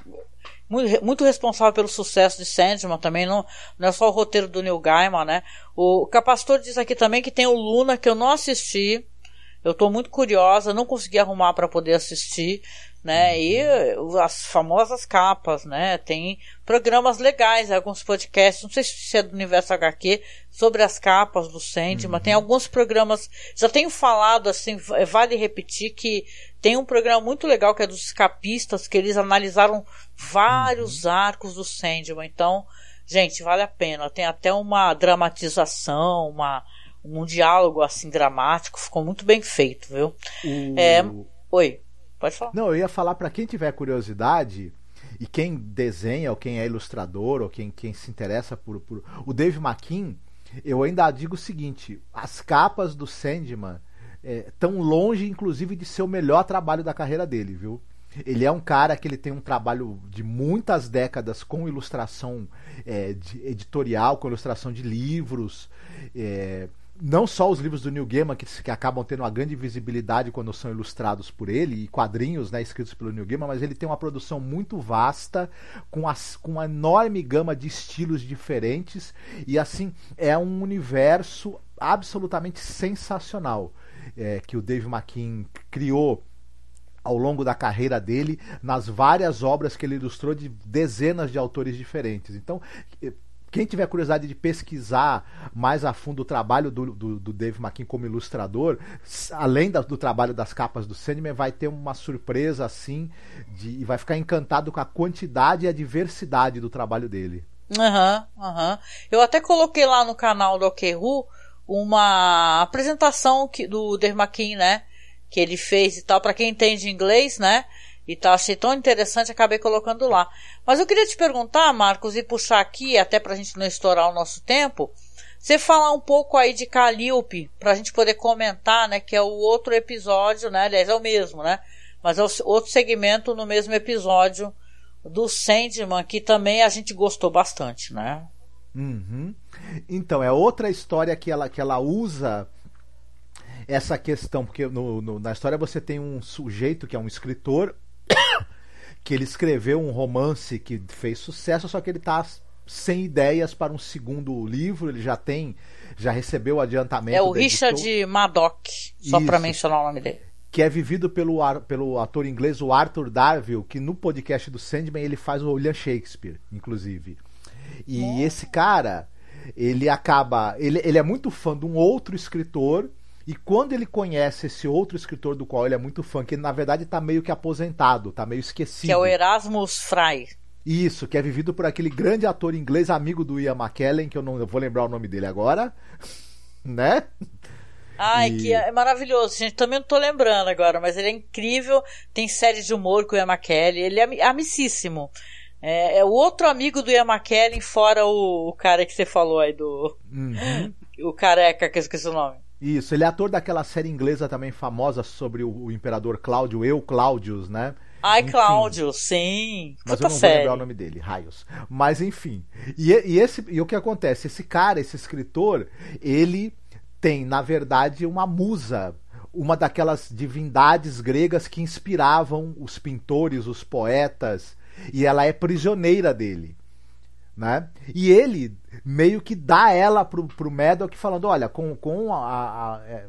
Speaker 7: muito, muito responsável pelo sucesso de Sandman também. Não, não é só o roteiro do Neil Gaiman, né? O Capacitor diz aqui também que tem o Luna, que eu não assisti. Eu tô muito curiosa, não consegui arrumar para poder assistir, né? E eh, as famosas capas, né? Tem programas legais, alguns podcasts, não sei se é do Universo HQ, sobre as capas do Sandman. Tem alguns programas, já tenho falado assim, v- vale repetir que tem um programa muito legal que é dos escapistas, que eles analisaram vários arcos do Sandman. Então, gente, vale a pena. Tem até uma dramatização, uma, um diálogo assim dramático, ficou muito bem feito, viu?
Speaker 8: O-
Speaker 7: É, oi, pode falar.
Speaker 8: Não, eu ia falar para quem tiver curiosidade e quem desenha, ou quem é ilustrador, ou quem, quem se interessa por, por. O Dave McKean, eu ainda digo o seguinte: as capas do Sandman estão longe, inclusive, de ser o melhor trabalho da carreira dele, viu? Ele é um cara que ele tem um trabalho de muitas décadas com ilustração é, editorial, com ilustração de livros. É, não só os livros do Neil Gaiman, que, que, acabam tendo uma grande visibilidade quando são ilustrados por ele, e quadrinhos né, escritos pelo Neil Gaiman, mas ele tem uma produção muito vasta, com, as, com uma enorme gama de estilos diferentes, e assim, é um universo absolutamente sensacional é, que o Dave McKean criou ao longo da carreira dele, nas várias obras que ele ilustrou de dezenas de autores diferentes. Então, quem tiver curiosidade de pesquisar mais a fundo o trabalho do, do, do Dave McKean como ilustrador, além da, do trabalho das capas do Sandman, vai ter uma surpresa assim de, e vai ficar encantado com a quantidade e a diversidade do trabalho dele.
Speaker 7: Aham, uhum, aham. Uhum. Eu até coloquei lá no canal do Okeru uma apresentação que, do Dave McKean, né? que ele fez e tal, para quem entende inglês, né? E tá, achei tão interessante, acabei colocando lá. Mas eu queria te perguntar, Marcos, e puxar aqui, até pra gente não estourar o nosso tempo, você falar um pouco aí de Calliope, pra gente poder comentar, né, que é o outro episódio, né, aliás, é o mesmo, né, mas é outro segmento no mesmo episódio do Sandman, que também a gente gostou bastante, né.
Speaker 8: Uhum. Então, é outra história que ela, que ela usa essa questão, porque no, no, na história você tem um sujeito que é um escritor que ele escreveu um romance que fez sucesso, só que ele está sem ideias para um segundo livro, ele já tem, já recebeu o adiantamento.
Speaker 7: É o Richard editor. Madoc, só para mencionar o nome dele.
Speaker 8: Que é vivido pelo, pelo ator inglês, o Arthur Darville, que no podcast do Sandman ele faz o William Shakespeare, inclusive. E esse cara, ele acaba. Ele, ele é muito fã de um outro escritor e quando ele conhece esse outro escritor do qual ele é muito fã, que na verdade está meio que aposentado, está meio esquecido.
Speaker 7: Que é o Erasmus Fry.
Speaker 8: Isso, que é vivido por aquele grande ator inglês, amigo do Ian McKellen, que eu não eu vou lembrar o nome dele agora, [laughs] né?
Speaker 7: Ai, e... que é maravilhoso. Gente, também não tô lembrando agora, mas ele é incrível. Tem série de humor com o Ian McKellen. Ele é amicíssimo. É, é o outro amigo do Ian McKellen, fora o, o cara que você falou aí do. Uhum. [laughs] O careca, que eu esqueci o nome.
Speaker 8: Isso, ele é ator daquela série inglesa também famosa sobre o, o imperador Cláudio, eu Cláudios, né?
Speaker 7: Ai, Cláudio, sim.
Speaker 8: Mas eu não série. vou lembrar o nome dele, raios. Mas enfim. E, e, esse, e o que acontece? Esse cara, esse escritor, ele tem, na verdade, uma musa. Uma daquelas divindades gregas que inspiravam os pintores, os poetas. E ela é prisioneira dele né? E ele meio que dá ela pro, pro Madoc falando, olha, com, com a, a, é,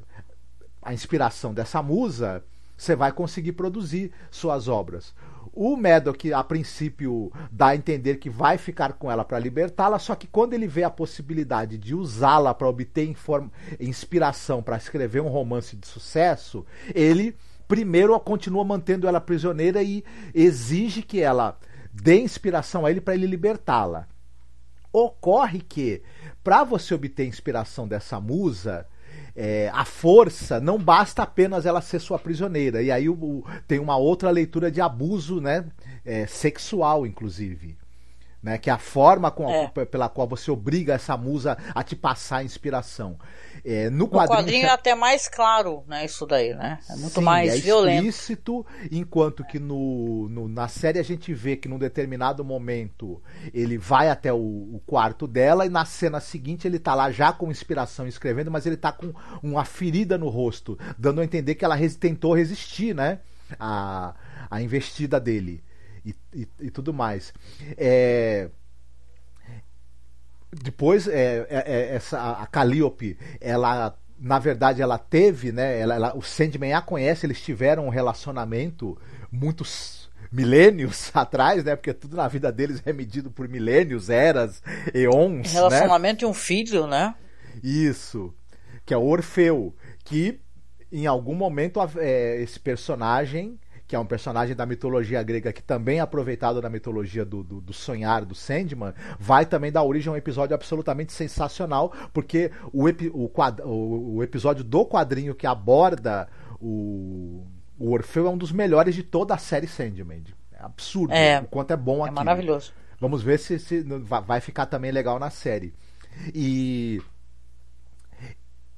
Speaker 8: a inspiração dessa musa, você vai conseguir produzir suas obras. O Madoc, a princípio, dá a entender que vai ficar com ela para libertá-la, só que quando ele vê a possibilidade de usá-la para obter inspiração para escrever um romance de sucesso, ele primeiro continua mantendo ela prisioneira e exige que ela dê inspiração a ele para ele libertá-la. Ocorre que, para você obter inspiração dessa musa, é, a força não basta apenas ela ser sua prisioneira. E aí o, o, tem uma outra leitura de abuso né, é, sexual, inclusive né? Que é a forma com a, é. pela qual você obriga essa musa a te passar a inspiração.
Speaker 7: É, no, quadrinho, quadrinho é até mais claro, né? Isso daí, né? É muito Sim, mais é violento.
Speaker 8: explícito, enquanto que no, no, na série a gente vê que num determinado momento ele vai até o, o, quarto dela e na cena seguinte ele tá lá já com inspiração escrevendo, mas ele tá com uma ferida no rosto, dando a entender que ela res, tentou resistir, né? A, a investida dele e, e, e tudo mais. É, depois, é, é, é, essa, a Calliope, ela na verdade ela teve, né? Ela, ela, o Sandman a conhece, eles tiveram um relacionamento muitos milênios [laughs] atrás, né? Porque tudo na vida deles é medido por milênios, eras, eons.
Speaker 7: Né? Relacionamento né? e um filho, né?
Speaker 8: Isso. Que é Orfeu. Que em algum momento é, esse personagem que é um personagem da mitologia grega que também é aproveitado na mitologia do, do, do, sonhar do Sandman, vai também dar origem a um episódio absolutamente sensacional, porque o, epi, o, quad, o, o episódio do quadrinho que aborda o, o Orfeu é um dos melhores de toda a série Sandman. É absurdo é, o quanto é bom
Speaker 7: é
Speaker 8: aqui.
Speaker 7: É maravilhoso.
Speaker 8: Vamos ver se, se vai ficar também legal na série. E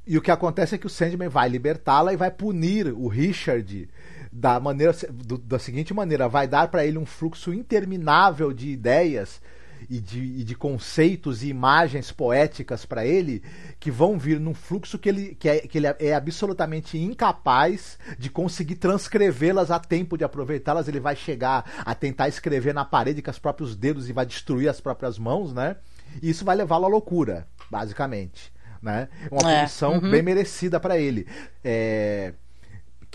Speaker 8: e o que acontece é que o Sandman vai libertá-la e vai punir o Richard da maneira do, da seguinte maneira, vai dar para ele um fluxo interminável de ideias e de, e de conceitos e imagens poéticas para ele que vão vir num fluxo que ele, que é, que ele é absolutamente incapaz de conseguir transcrevê-las a tempo de aproveitá-las. Ele vai chegar a tentar escrever na parede com os próprios dedos e vai destruir as próprias mãos, né? E isso vai levá-lo à loucura, basicamente. Né? Uma é, punição uhum. bem merecida para ele. É,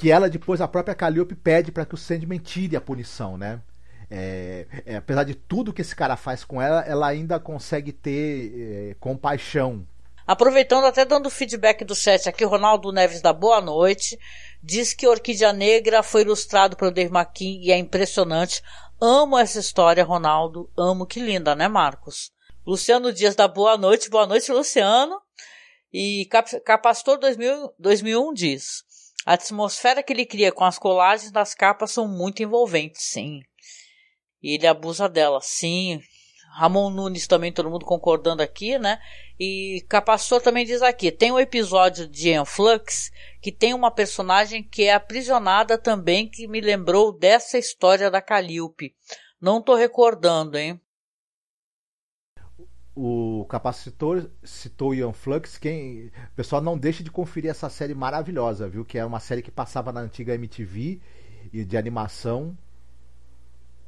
Speaker 8: que ela depois, a própria Calliope pede para que o Sandman tire a punição, né? É, é, apesar de tudo que esse cara faz com ela, ela ainda consegue ter é, compaixão.
Speaker 7: Aproveitando, até dando feedback do chat aqui, Ronaldo Neves da Boa Noite diz que Orquídea Negra foi ilustrado pelo Dave McKean e é impressionante. Amo essa história, Ronaldo. Amo, que linda, né, Marcos? Luciano Dias da Boa Noite. Boa noite, Luciano. E Capacitor 2000, 2001 diz: A atmosfera que ele cria com as colagens das capas são muito envolventes, sim. E ele abusa dela, sim. Ramon Nunes também, todo mundo concordando aqui, né? E Capacitor também diz aqui: tem um episódio de Enflux que tem uma personagem que é aprisionada também, que me lembrou dessa história da Calliope. Não tô recordando, hein?
Speaker 8: O Capacitor citou Ian Flux, quem. Pessoal não deixe de conferir essa série maravilhosa, viu? Que é uma série que passava na antiga MTV e de animação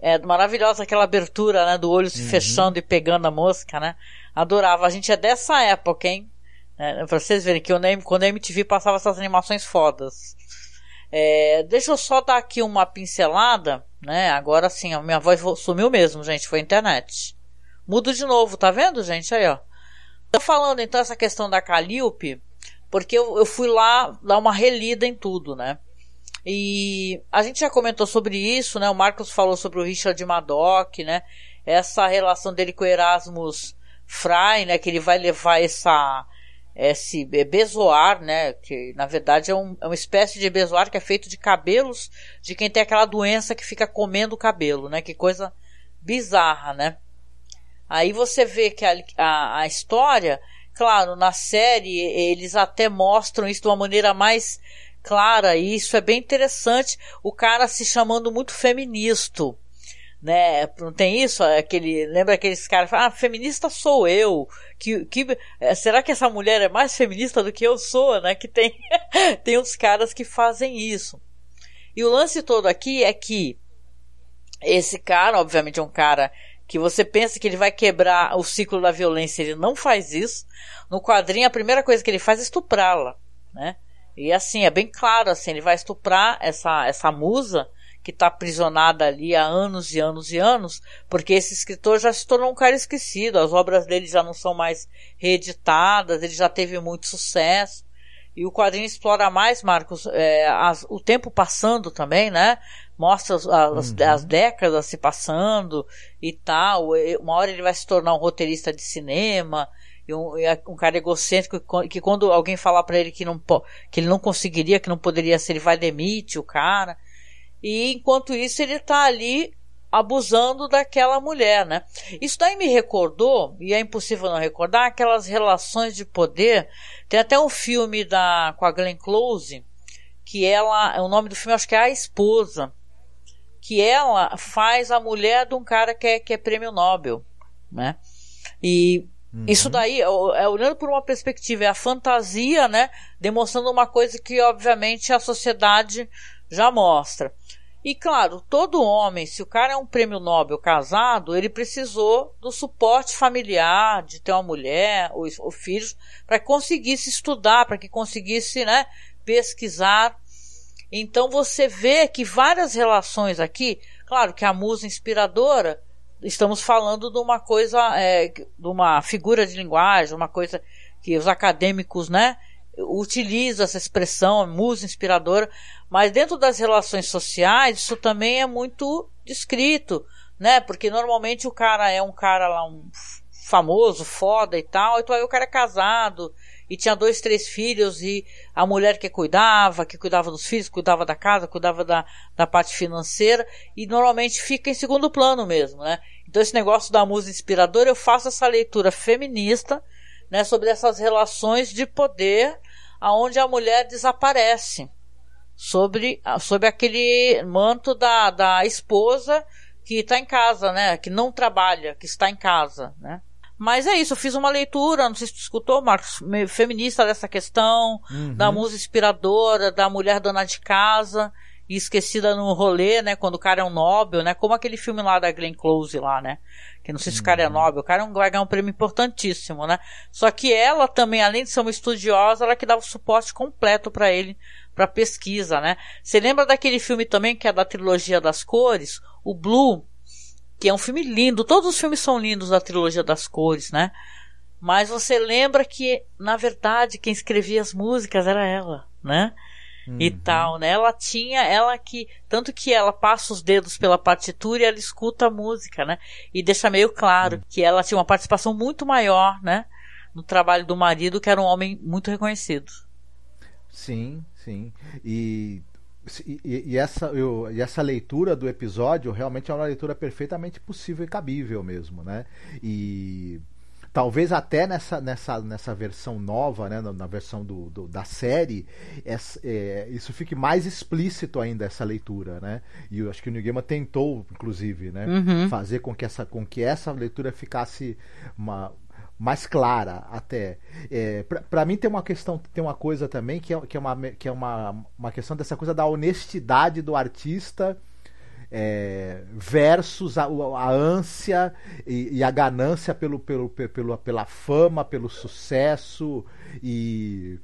Speaker 7: é maravilhosa aquela abertura, né? Do olho se uhum. fechando e pegando a mosca, né? Adorava. A gente é dessa época, hein? É, pra vocês verem que eu quando a MTV passava essas animações fodas. É, deixa eu só dar aqui uma pincelada, né? Agora sim, a minha voz sumiu mesmo, gente. Foi a internet. Mudo de novo, tá vendo, gente? Aí, ó. Tô falando então essa questão da Calliope, porque eu, eu fui lá dar uma relida em tudo, né? E a gente já comentou sobre isso, né? O Marcos falou sobre o Richard Madoc, né? Essa relação dele com o Erasmus Fry, né? Que ele vai levar essa esse bezoar, né? Que na verdade é, um, é uma espécie de bezoar que é feito de cabelos de quem tem aquela doença que fica comendo o cabelo, né? Que coisa bizarra, né? Aí você vê que a, a, a história, claro, na série eles até mostram isso de uma maneira mais clara e isso é bem interessante. O cara se chamando muito feminista, né? Não tem isso? Aquele, lembra aqueles caras ah, feminista sou eu. Que, que, é, será que essa mulher é mais feminista do que eu sou, né? Que tem, [laughs] tem uns caras que fazem isso. E o lance todo aqui é que esse cara, obviamente, é um cara que você pensa que ele vai quebrar o ciclo da violência, ele não faz isso. No quadrinho, a primeira coisa que ele faz é estuprá-la, né? E assim, é bem claro, assim, ele vai estuprar essa, essa musa que está aprisionada ali há anos e anos e anos, porque esse escritor já se tornou um cara esquecido, as obras dele já não são mais reeditadas, ele já teve muito sucesso. E o quadrinho explora mais, Marcos, é, as, o tempo passando também, né? Mostra as, as, uhum. as, décadas se passando e tal. Uma hora ele vai se tornar um roteirista de cinema, e um, um cara egocêntrico que quando alguém falar para ele que não que ele não conseguiria, que não poderia ser, ele vai demite o cara. E enquanto isso ele tá ali abusando daquela mulher, né? Isso daí me recordou, e é impossível não recordar, aquelas relações de poder. Tem até um filme da com a Glenn Close, que ela, o nome do filme acho que é A Esposa, que ela faz a mulher de um cara que é, que é prêmio Nobel, né? E Uhum. Isso daí é, olhando por uma perspectiva, é a fantasia, né? Demonstrando uma coisa que, obviamente, a sociedade já mostra. E claro, todo homem, se o cara é um prêmio Nobel casado, ele precisou do suporte familiar, de ter uma mulher ou, ou filhos, para que conseguisse estudar, para que conseguisse, né, pesquisar. Então você vê que várias relações aqui, claro que a musa inspiradora estamos falando de uma coisa, é, de uma figura de linguagem, uma coisa que os acadêmicos, né, utilizam essa expressão, musa inspiradora, mas dentro das relações sociais isso também é muito descrito, né, porque normalmente o cara é um cara lá, um famoso, foda e tal, então aí o cara é casado, e tinha dois, três filhos e a mulher que cuidava, que cuidava dos filhos, cuidava da casa, cuidava da, da parte financeira e normalmente fica em segundo plano mesmo, né? Então esse negócio da música inspiradora, eu faço essa leitura feminista, né, sobre essas relações de poder aonde a mulher desaparece, sobre, sobre aquele manto da, da esposa que está em casa, né? Que não trabalha, que está em casa, né? Mas é isso, eu fiz uma leitura, não sei se tu escutou, Marcos, feminista dessa questão, uhum. da musa inspiradora, da mulher dona de casa e esquecida no rolê, né? Quando o cara é um Nobel, né? Como aquele filme lá da Glenn Close lá, né? Que não sei se o cara é uhum. Nobel, o cara é vai ganhar um prêmio importantíssimo, né? Só que ela também, além de ser uma estudiosa, ela que dava o suporte completo para ele, para pesquisa, né? Você lembra daquele filme também que é da trilogia das cores, o Blue, que é um filme lindo, todos os filmes são lindos da trilogia das cores, né? Mas você lembra que, na verdade, quem escrevia as músicas era ela, né? Uhum. E tal, né? Ela tinha, ela que, tanto que ela passa os dedos pela partitura e ela escuta a música, né? E deixa meio claro uhum. que ela tinha uma participação muito maior, né? No trabalho do marido, que era um homem muito reconhecido.
Speaker 8: Sim, sim. E e, e, essa, eu, e essa leitura do episódio realmente é uma leitura perfeitamente possível e cabível mesmo, né? E talvez até nessa, nessa, nessa versão nova, né, na, versão do, do da série, essa, é, isso fique mais explícito ainda essa leitura, né? E eu acho que o New Gaiman tentou, inclusive, né,
Speaker 7: uhum.
Speaker 8: fazer com que essa, com que essa leitura ficasse uma, mais clara até. É, para mim tem uma questão, tem uma coisa também que é, que é, uma, que é uma, uma questão dessa coisa da honestidade do artista é, versus a, a ânsia e, e, a ganância pelo, pelo, pelo, pela fama, pelo sucesso e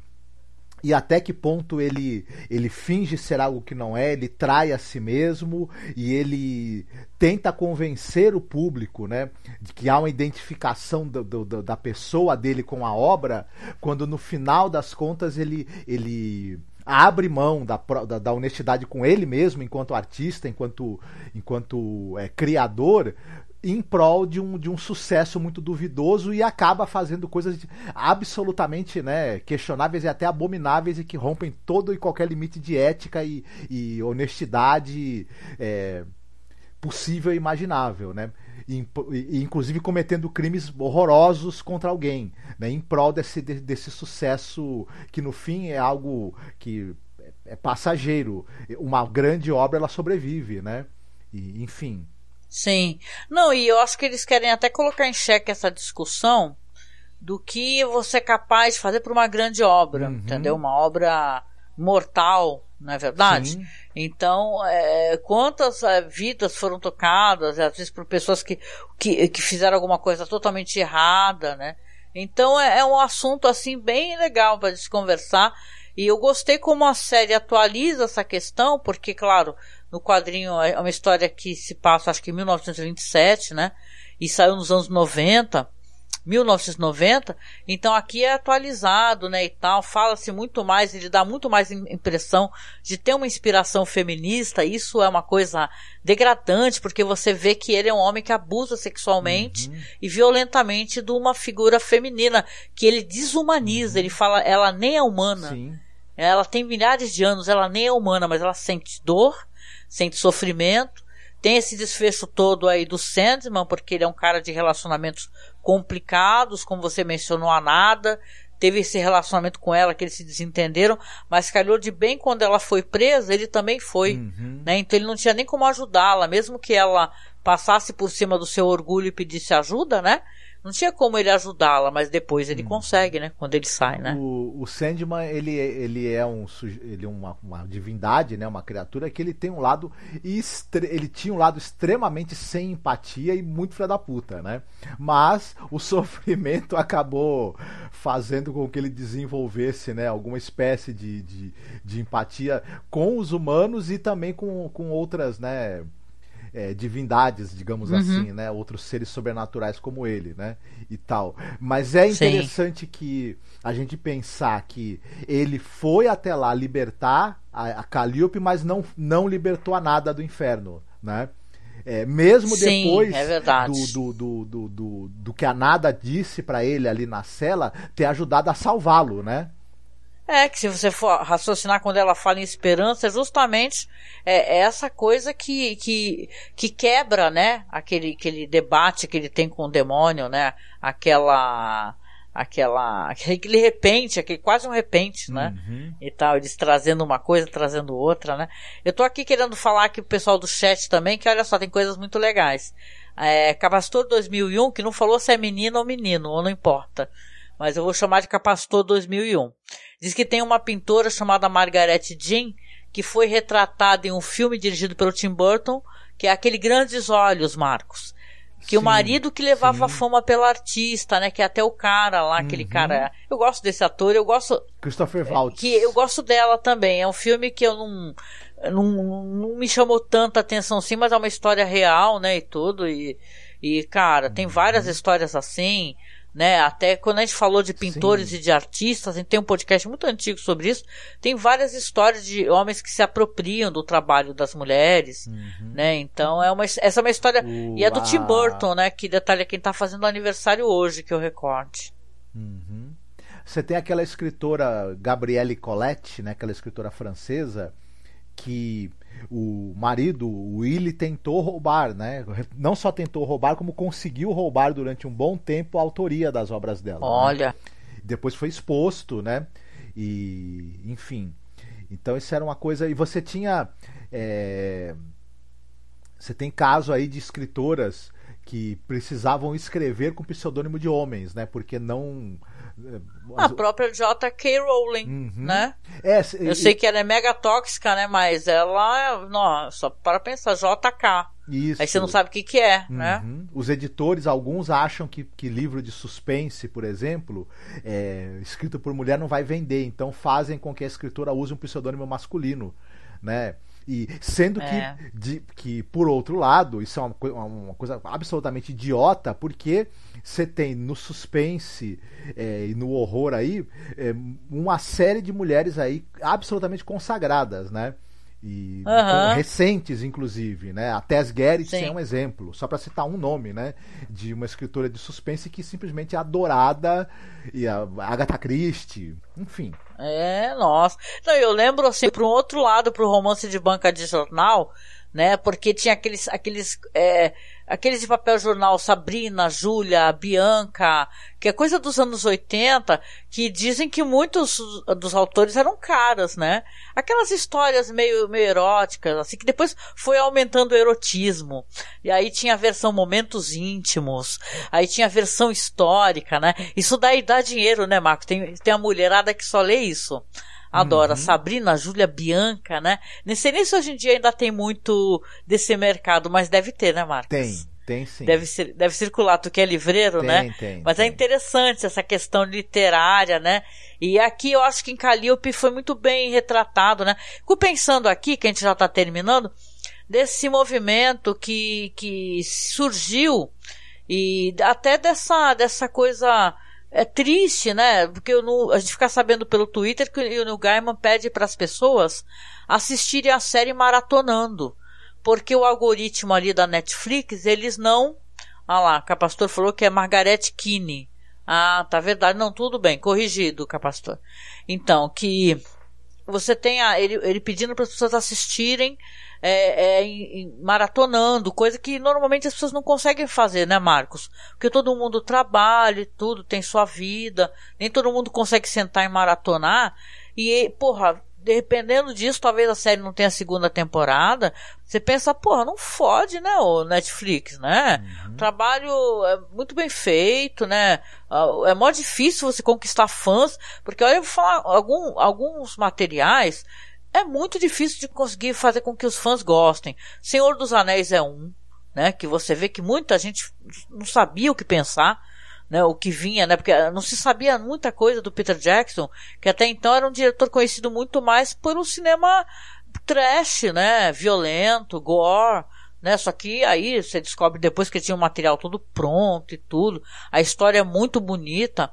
Speaker 8: e até que ponto ele ele finge ser algo que não é, ele trai a si mesmo e ele tenta convencer o público, né, de que há uma identificação do, do, da pessoa dele com a obra, quando no final das contas ele ele abre mão da, da, da, honestidade com ele mesmo, enquanto artista, enquanto, enquanto é, criador, em prol de um, de um sucesso muito duvidoso e acaba fazendo coisas absolutamente né, questionáveis e até abomináveis e que rompem todo e qualquer limite de ética e, e honestidade é, possível e imaginável, né? E, e, inclusive cometendo crimes horrorosos contra alguém, né? Em prol desse, desse sucesso que no fim é algo que é passageiro. Uma grande obra ela sobrevive, né? E, enfim,
Speaker 7: Sim. Não, e eu acho que eles querem até colocar em xeque essa discussão do que você é capaz de fazer por uma grande obra, uhum. entendeu? Uma obra mortal, não é verdade? Sim. Então, é, quantas é, vidas foram tocadas, às vezes por pessoas que, que, que fizeram alguma coisa totalmente errada, né? Então é, é um assunto assim bem legal para se conversar. E eu gostei como a série atualiza essa questão, porque, claro, no quadrinho é uma história que se passa, acho que em 1927, né? E saiu nos anos 90, 1990. Então aqui é atualizado, né? E tal. Fala-se muito mais, ele dá muito mais impressão de ter uma inspiração feminista. Isso é uma coisa degradante, porque você vê que ele é um homem que abusa sexualmente uhum. e violentamente de uma figura feminina, que ele desumaniza. Uhum. Ele fala, ela nem é humana. Sim. Ela tem milhares de anos, ela nem é humana, mas ela sente dor sente sofrimento. Tem esse desfecho todo aí do Sandman, porque ele é um cara de relacionamentos complicados, como você mencionou, a nada. Teve esse relacionamento com ela que eles se desentenderam, mas calhou de bem quando ela foi presa, ele também foi. Uhum. Né? Então ele não tinha nem como ajudá-la, mesmo que ela passasse por cima do seu orgulho e pedisse ajuda, né? Não tinha como ele ajudá-la, mas depois ele hum. consegue, né? Quando ele sai, né?
Speaker 8: O, o Sandman, ele, ele é um ele é uma, uma divindade, né? Uma criatura que ele tem um lado ele tinha um lado extremamente sem empatia e muito filho da puta, né? Mas o [laughs] sofrimento acabou fazendo com que ele desenvolvesse, né? Alguma espécie de, de, de empatia com os humanos e também com, com outras, né? É, divindades, digamos uhum. assim, né? Outros seres sobrenaturais como ele, né? E tal. Mas é interessante Sim. que a gente pensar que ele foi até lá libertar a, a Calliope, mas não, não libertou a nada do inferno, né? É, mesmo
Speaker 7: Sim,
Speaker 8: depois
Speaker 7: é
Speaker 8: do, do, do, do, do, que a nada disse para ele ali na cela, ter ajudado a salvá-lo, né?
Speaker 7: É, que se você for raciocinar quando ela fala em esperança, é justamente é, é, essa coisa que, que, que quebra, né? Aquele, aquele debate que ele tem com o demônio, né? Aquela, aquela aquele repente, aquele quase um repente, né?
Speaker 8: Uhum.
Speaker 7: E tal, eles trazendo uma coisa, trazendo outra, né? Eu tô aqui querendo falar aqui pro pessoal do chat também, que olha só, tem coisas muito legais. É, Capacitor 2001, que não falou se é menino ou menino, ou não importa. Mas eu vou chamar de Capacitor 2001. Diz que tem uma pintora chamada Margaret Jean, que foi retratada em um filme dirigido pelo Tim Burton, que é aquele Grandes Olhos, Marcos. Que o
Speaker 8: Sim,
Speaker 7: marido que levava
Speaker 8: sim.
Speaker 7: fama pela artista, né? Que é até o cara lá, aquele
Speaker 8: Uhum.
Speaker 7: cara. Eu gosto desse ator, eu gosto.
Speaker 8: Christopher Waltz.
Speaker 7: É, Que eu gosto dela também. É um filme que eu não. Não, não me chamou tanta atenção sim, mas é uma história real, né? E tudo. E, e cara, tem várias
Speaker 8: Uhum.
Speaker 7: histórias assim né? Até quando a gente falou de pintores
Speaker 8: Sim.
Speaker 7: e de artistas, a gente tem um podcast muito antigo sobre isso. Tem várias histórias de homens que se apropriam do trabalho das mulheres, né? Então é uma essa é uma história
Speaker 8: O-
Speaker 7: e é do Tim Burton, né? Que detalhe é quem tá fazendo aniversário hoje que eu recorde.
Speaker 8: Uhum. Você tem aquela escritora Gabrielle Colette, né, aquela escritora francesa, que o marido, o Willy, tentou roubar, né? Não só tentou roubar, como conseguiu roubar durante um bom tempo a autoria das obras dela. né?
Speaker 7: Olha,
Speaker 8: Depois foi exposto, né? E, enfim. Então isso era uma coisa. E você tinha. é, Você tem caso aí de escritoras que precisavam escrever com pseudônimo de homens, né? Porque não.
Speaker 7: A própria J.K. Rowling,
Speaker 8: Uhum.
Speaker 7: né?
Speaker 8: É,
Speaker 7: Eu sei que ela é mega tóxica, né? Mas ela, não, só para pensar, JK.
Speaker 8: Isso.
Speaker 7: Aí você não sabe o que que é, né?
Speaker 8: Uhum. Os editores, alguns acham que, que livro de suspense, por exemplo, é, escrito por mulher não vai vender, então fazem com que a escritora use um pseudônimo masculino, né? E sendo
Speaker 7: É.
Speaker 8: que, de- que, por outro lado, isso é uma, uma coisa absolutamente idiota, porque você tem no suspense é, e no horror aí é, uma série de mulheres aí absolutamente consagradas, né? E
Speaker 7: Aham.
Speaker 8: recentes, inclusive, né? A Tess Gerrit
Speaker 7: Sim.
Speaker 8: é um exemplo, só para citar um nome, né? De uma escritora de suspense que simplesmente é adorada, e a Agatha Christie, enfim.
Speaker 7: É, nossa. Não, eu lembro assim, para um outro lado, pro romance de banca de jornal, né? Porque tinha aqueles, aqueles, é, aqueles de papel jornal, Sabrina, Júlia, Bianca, que é coisa dos anos 80, que dizem que muitos dos autores eram caras, né? Aquelas histórias meio, meio eróticas, assim, que depois foi aumentando o erotismo. E aí tinha a versão momentos íntimos, aí tinha a versão histórica, né? Isso daí dá dinheiro, né, Marco? Tem, tem a mulherada que só lê isso. Adora. Sabrina, Júlia, Bianca, né? Nem sei nem se hoje em dia ainda tem muito desse mercado, mas deve ter, né, Marcos?
Speaker 8: Tem, tem sim.
Speaker 7: Deve, ser, deve circular, tu que é livreiro,
Speaker 8: Tem,
Speaker 7: né?
Speaker 8: tem,
Speaker 7: Mas é
Speaker 8: tem.
Speaker 7: interessante essa questão literária, né? E aqui eu acho que em Calliope foi muito bem retratado, né? Fico pensando aqui, que a gente já está terminando, desse movimento que, que surgiu e até dessa, dessa coisa é triste, né? Porque não- a gente fica sabendo pelo Twitter que o Neil Gaiman pede para as pessoas assistirem a série maratonando. Porque o algoritmo ali da Netflix, eles não. Ah lá, o Capastor falou que é Margaret Keane. Ah, tá verdade. Não, tudo bem, corrigido, Capastor. Então, que você tem ele, ele pedindo para as pessoas assistirem é, é, em- maratonando, coisa que normalmente as pessoas não conseguem fazer, né, Marcos? Porque todo mundo trabalha tudo, tem sua vida, nem todo mundo consegue sentar e maratonar. E, porra, dependendo disso, talvez a série não tenha segunda temporada. Você pensa, porra, não fode, né, o Netflix, né? O trabalho é muito bem feito, né? Ah, É mó difícil você conquistar fãs, porque olha, eu vou falar, algum, alguns materiais é muito difícil de conseguir fazer com que os fãs gostem. Senhor dos Anéis é um, né? Que você vê que muita gente não sabia o que pensar, né? O que vinha, né? Porque não se sabia muita coisa do Peter Jackson, que até então era um diretor conhecido muito mais por um cinema trash, né? Violento, gore, né? Só que aí você descobre depois que tinha o material todo pronto e tudo. A história é muito bonita.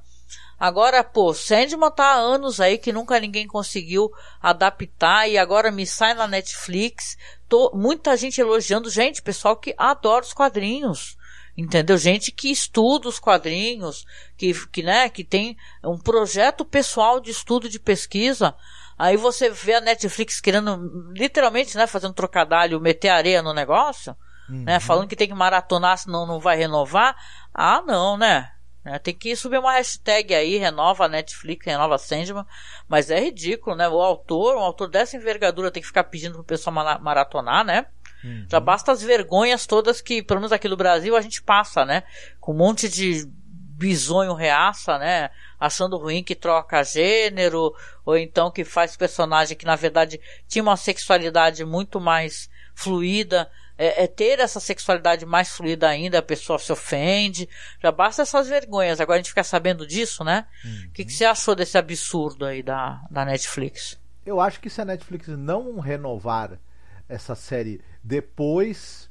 Speaker 7: Agora, pô, Sandman tá há anos aí que nunca ninguém conseguiu adaptar e agora me sai na Netflix. Tô, muita gente elogiando, gente, pessoal que adora os quadrinhos. Entendeu? Gente que estuda os quadrinhos, que, que, né, que tem um projeto pessoal de estudo de pesquisa. Aí você vê a Netflix querendo, literalmente, né, fazendo trocadilho, meter areia no negócio, né, falando que tem que maratonar, senão não vai renovar. Ah, não, né? Né? Tem que subir uma hashtag aí, renova a Netflix, renova a Sandman, mas é ridículo, né? O autor, um autor dessa envergadura tem que ficar pedindo pro pessoal maratonar, né? Uhum. Já basta as vergonhas todas que, pelo menos aqui no Brasil, a gente passa, né? Com um monte de bisonho reaça, né? Achando ruim que troca gênero, ou então que faz personagem que na verdade tinha uma sexualidade muito mais fluida é, é, ter essa sexualidade mais fluida ainda, a pessoa se ofende. Já basta essas vergonhas. Agora a gente fica sabendo disso, né? O uhum. que, que você achou desse absurdo aí da, da Netflix?
Speaker 8: Eu acho que se a Netflix não renovar essa série depois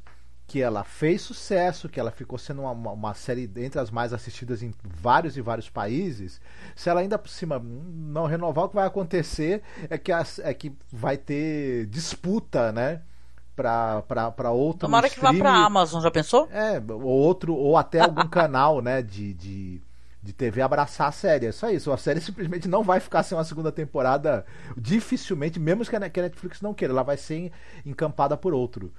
Speaker 8: que ela fez sucesso, que ela ficou sendo uma, uma, série entre as mais assistidas em vários e vários países, se ela ainda por cima não renovar, o que vai acontecer é que, as, é que vai ter disputa, né? Para outro
Speaker 7: Tomara que vá para a Amazon, já pensou?
Speaker 8: É, ou outro, ou até algum [laughs] canal, né, de, de, de TV abraçar a série. É só isso. A série [laughs] simplesmente não vai ficar sem uma segunda temporada. Dificilmente, mesmo que a Netflix não queira, ela vai ser encampada por outro.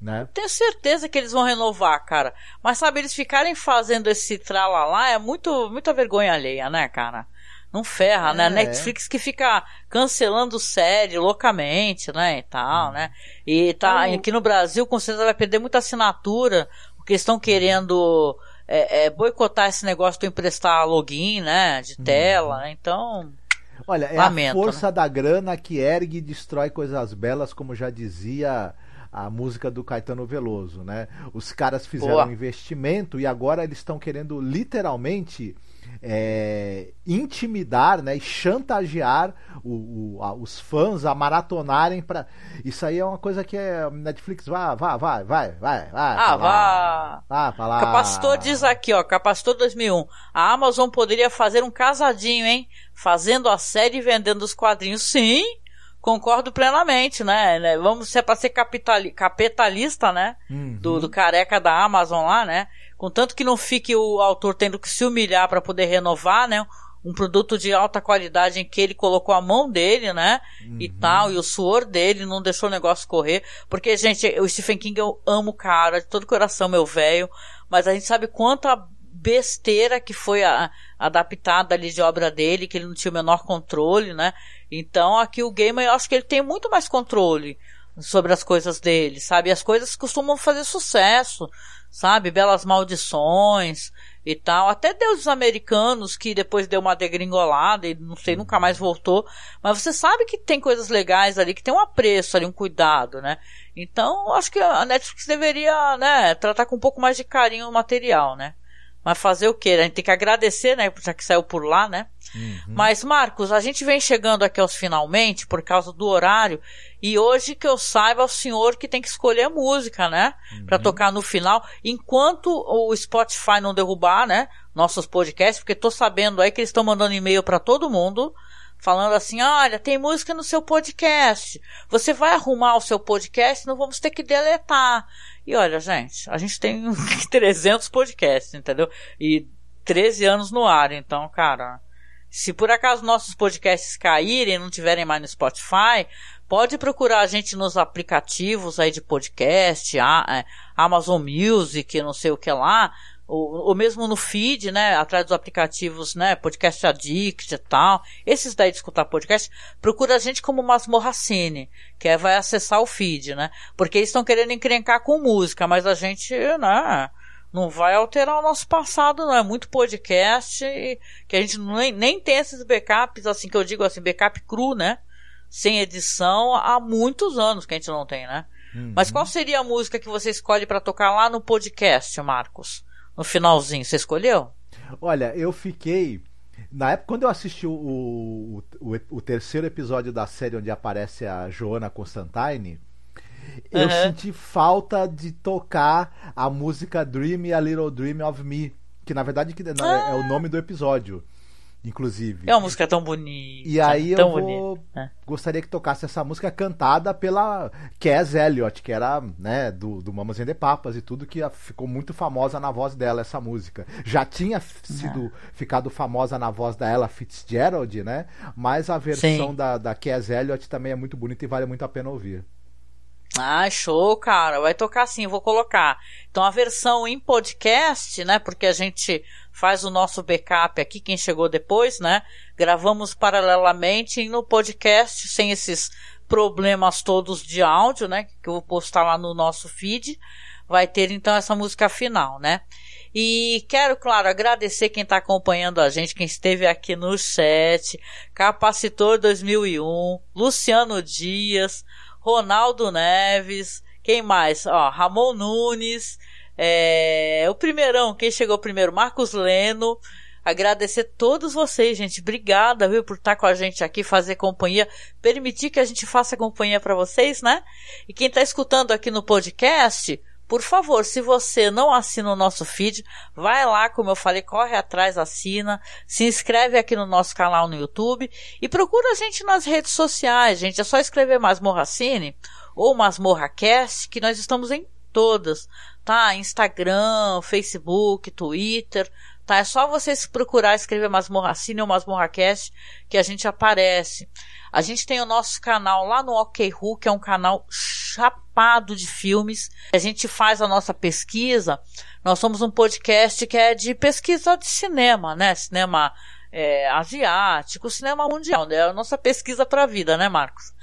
Speaker 8: Né?
Speaker 7: Tenho certeza que eles vão renovar, cara. Mas sabe, eles ficarem fazendo esse tralalá é muito, muita vergonha alheia, né, cara? Não ferra, né? é. né? Netflix que fica cancelando série loucamente, né? E tal, hum. né? E tá então, aqui no Brasil, com certeza vai perder muita assinatura, porque estão querendo é, é, boicotar esse negócio de emprestar login, né? De tela, hum. né? Então.
Speaker 8: Olha, é lamento, a força né? da grana que ergue e destrói coisas belas, como já dizia a música do Caetano Veloso, né? Os caras fizeram Boa. um investimento e agora eles estão querendo literalmente é, intimidar né, e chantagear o, o, a, os fãs a maratonarem para Isso aí é uma coisa que é Netflix, vá, vá, vai, vai, vai, vai.
Speaker 7: Ah, vá. Vá, falar. Capacitor diz aqui, ó, Capacitor 2001. A Amazon poderia fazer um casadinho, hein? Fazendo a série e vendendo os quadrinhos. Sim, concordo plenamente, né? né vamos ser para ser capitalista, né? Uhum. Do, do careca da Amazon lá, né? Contanto que não fique o autor tendo que se humilhar para poder renovar, né? Um produto de alta qualidade em que ele colocou a mão dele, né? Uhum. E tal, e o suor dele não deixou o negócio correr. Porque, gente, o Stephen King eu amo, cara, de todo coração, meu velho. Mas a gente sabe quanta besteira que foi a, adaptada ali de obra dele, que ele não tinha o menor controle, né? Então aqui o gamer eu acho que ele tem muito mais controle sobre as coisas dele, sabe? As coisas costumam fazer sucesso sabe? Belas Maldições e tal. Até Deuses Americanos, que depois deu uma degringolada e não sei, nunca mais voltou. Mas você sabe que tem coisas legais ali, que tem um apreço ali, um cuidado, né? Então, acho que a Netflix deveria, né, tratar com um pouco mais de carinho o material, né? Mas fazer o quê? A gente tem que agradecer, né? Já que saiu por lá, né? Uhum. Mas, Marcos, a gente vem chegando aqui aos finalmente por causa do horário. E hoje que eu saiba, é o senhor que tem que escolher a música, né? Uhum. Pra tocar no final. Enquanto o Spotify não derrubar, né? Nossos podcasts, porque tô sabendo aí que eles estão mandando e-mail para todo mundo falando assim: olha, tem música no seu podcast. Você vai arrumar o seu podcast, não vamos ter que deletar. E olha, gente, a gente tem [laughs] 300 podcasts, entendeu? E 13 anos no ar, então, cara. Se por acaso nossos podcasts caírem e não tiverem mais no Spotify, pode procurar a gente nos aplicativos aí de podcast, a, a é, Amazon Music, não sei o que lá, ou, ou mesmo no feed, né, atrás dos aplicativos, né, Podcast Addict e tal, esses daí de escutar podcast, procura a gente como Masmorra Cine, que é, vai acessar o feed, né, porque eles estão querendo encrencar com música, mas a gente, né, não vai alterar o nosso passado, não é muito podcast que a gente nem, nem tem esses backups, assim, que eu digo assim, backup cru, né, sem edição há muitos anos que a gente não tem, né. Uhum. Mas qual seria a música que você escolhe para tocar lá no podcast, Marcos? No finalzinho? Você escolheu?
Speaker 8: Olha, eu fiquei. Na época, quando eu assisti o, o, o, o terceiro episódio da série onde aparece a Joana Constantine, eu uhum. senti falta de tocar a música Dream a Little Dream of Me, que na verdade que, ah. é o nome do episódio inclusive.
Speaker 7: É uma música tão bonita.
Speaker 8: E aí eu vou... é. gostaria que tocasse essa música cantada pela Cass Elliot, que era, né, do, do Mamas and the Papas e tudo, que ficou muito famosa na voz dela, essa música. Já tinha sido ficado famosa na voz da Ella Fitzgerald, né? Mas a versão da, da Cass Elliot também é muito bonita e vale muito a pena ouvir.
Speaker 7: Ah, show, cara. Vai tocar sim, vou colocar. Então a versão em podcast, né? Porque a gente faz o nosso backup aqui, quem chegou depois, né? Gravamos paralelamente no podcast, sem esses problemas todos de áudio, né? Que eu vou postar lá no nosso feed. Vai ter então essa música final, né? E quero, claro, agradecer quem está acompanhando a gente, quem esteve aqui no chat, Capacitor 2001, Luciano Dias, Ronaldo Neves, quem mais? Ó, Ramon Nunes, é, o primeirão, quem chegou primeiro? Marcos Leno. Agradecer todos vocês, gente. Obrigada, viu, por estar com a gente aqui, fazer companhia, permitir que a gente faça companhia para vocês, né? E quem está escutando aqui no podcast, por favor, se você não assina o nosso feed, vai lá, como eu falei, corre atrás, assina, se inscreve aqui no nosso canal no YouTube e procura a gente nas redes sociais, gente. É só escrever Masmorra Cine ou Masmorra Cast, que nós estamos em todas, tá? Instagram, Facebook, Twitter, tá? É só vocês procurar escrever Masmorra Cine ou Masmorra Cast que a gente aparece. A gente tem o nosso canal lá no OK que é um canal chapado de filmes. A gente faz a nossa pesquisa. Nós somos um podcast que é de pesquisa de cinema, né? Cinema é, asiático, cinema mundial, né? É a nossa pesquisa para a vida, né, Marcos?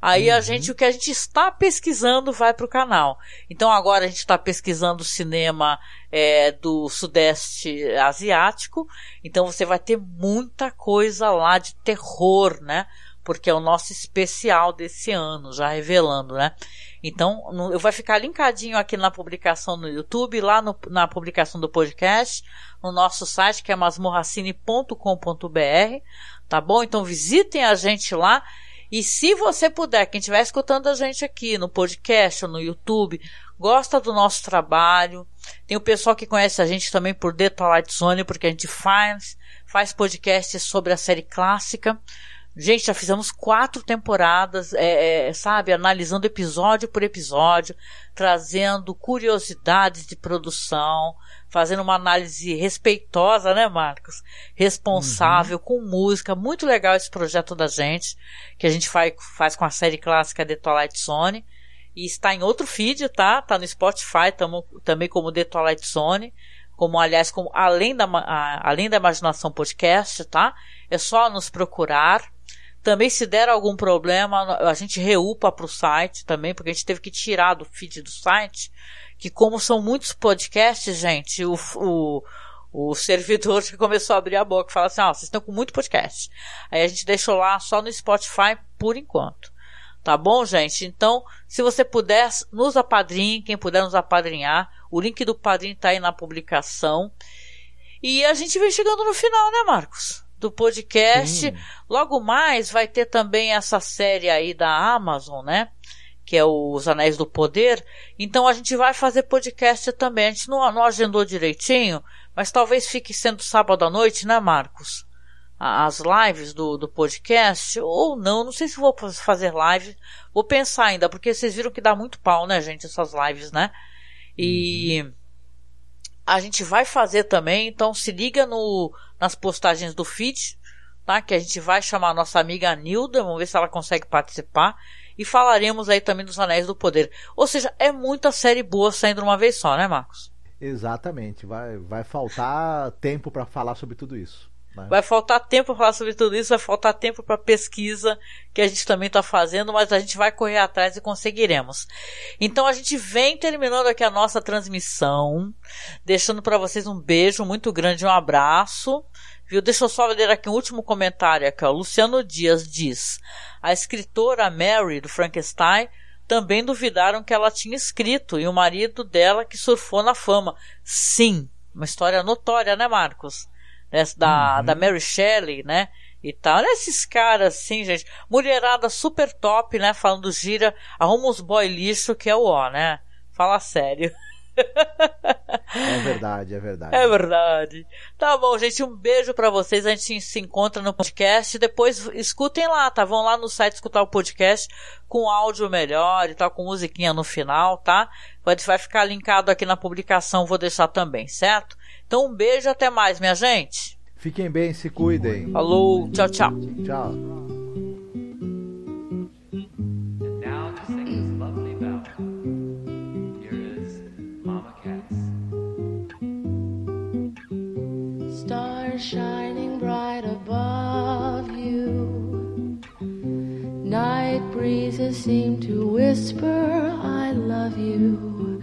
Speaker 7: Aí uhum. a gente, o que a gente está pesquisando vai para o canal. Então agora a gente está pesquisando cinema é, do Sudeste Asiático. Então você vai ter muita coisa lá de terror, né? Porque é o nosso especial desse ano, já revelando, né? Então, no, eu vai ficar linkadinho aqui na publicação no YouTube, lá no, na publicação do podcast, no nosso site que é masmorracine.com.br, tá bom? Então visitem a gente lá e se você puder, quem estiver escutando a gente aqui no podcast ou no YouTube, gosta do nosso trabalho, tem o pessoal que conhece a gente também por The Twilight Zone, porque a gente faz, faz podcasts sobre a série clássica. Gente, já fizemos quatro temporadas, é, é, sabe, analisando episódio por episódio, trazendo curiosidades de produção, fazendo uma análise respeitosa, né, Marcos? Responsável, uhum. com música. Muito legal esse projeto da gente, que a gente faz, faz com a série clássica The Twilight Zone. E está em outro feed, tá? Tá no Spotify tamo, também como The Twilight Zone. Como, aliás, como Além da, a, Além da Imaginação Podcast, tá? É só nos procurar. Também se der algum problema, a gente reupa para o site também, porque a gente teve que tirar do feed do site que como são muitos podcasts, gente, o, o, o servidor [laughs] já começou a abrir a boca e falar assim, ó, oh, vocês estão com muito podcast. Aí a gente deixou lá só no Spotify por enquanto. Tá bom, gente? Então, se você puder, nos apadrinhe, quem puder nos apadrinhar. O link do padrinho tá aí na publicação. E a gente vem chegando no final, né, Marcos? Do podcast. Sim. Logo mais vai ter também essa série aí da Amazon, né? que é Os Anéis do Poder. Então a gente vai fazer podcast também. A gente não, não agendou direitinho, mas talvez fique sendo sábado à noite, né, Marcos? As lives do, do podcast, ou não, não sei se vou fazer live. Vou pensar ainda, porque vocês viram que dá muito pau, né, gente, essas lives, né? E uhum. a gente vai fazer também, então se liga no, nas postagens do feed, tá? Que a gente vai chamar a nossa amiga Nilda, vamos ver se ela consegue participar e falaremos aí também dos Anéis do Poder. Ou seja, é muita série boa saindo uma vez só, né, Marcos?
Speaker 8: Exatamente. Vai, vai faltar tempo para falar sobre tudo isso.
Speaker 7: Né? Vai faltar tempo para falar sobre tudo isso, vai faltar tempo para pesquisa que a gente também está fazendo, mas a gente vai correr atrás e conseguiremos. Então a gente vem terminando aqui a nossa transmissão, deixando para vocês um beijo muito grande, um abraço. Viu? Deixa eu só ler aqui um último comentário aqui, ó. Luciano Dias diz: A escritora Mary do Frankenstein também duvidaram que ela tinha escrito e o marido dela que surfou na fama. Sim, uma história notória, né, Marcos? Essa da, uhum. da Mary Shelley, né? E tal. Olha esses caras assim, gente. Mulherada super top, né? Falando gira, arruma uns boy lixo que é o ó, né? Fala sério.
Speaker 8: É verdade, é verdade.
Speaker 7: É verdade. Tá bom, gente. Um beijo para vocês. A gente se encontra no podcast. Depois escutem lá, tá? Vão lá no site escutar o podcast com áudio melhor e tal, com musiquinha no final, tá? Vai ficar linkado aqui na publicação, vou deixar também, certo? Então um beijo até mais, minha gente.
Speaker 8: Fiquem bem, se cuidem.
Speaker 7: Falou, tchau, tchau.
Speaker 8: Tchau. shining bright above you.
Speaker 9: Night breezes seem to whisper, I love you.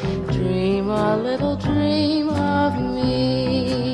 Speaker 9: Dream a little dream of me.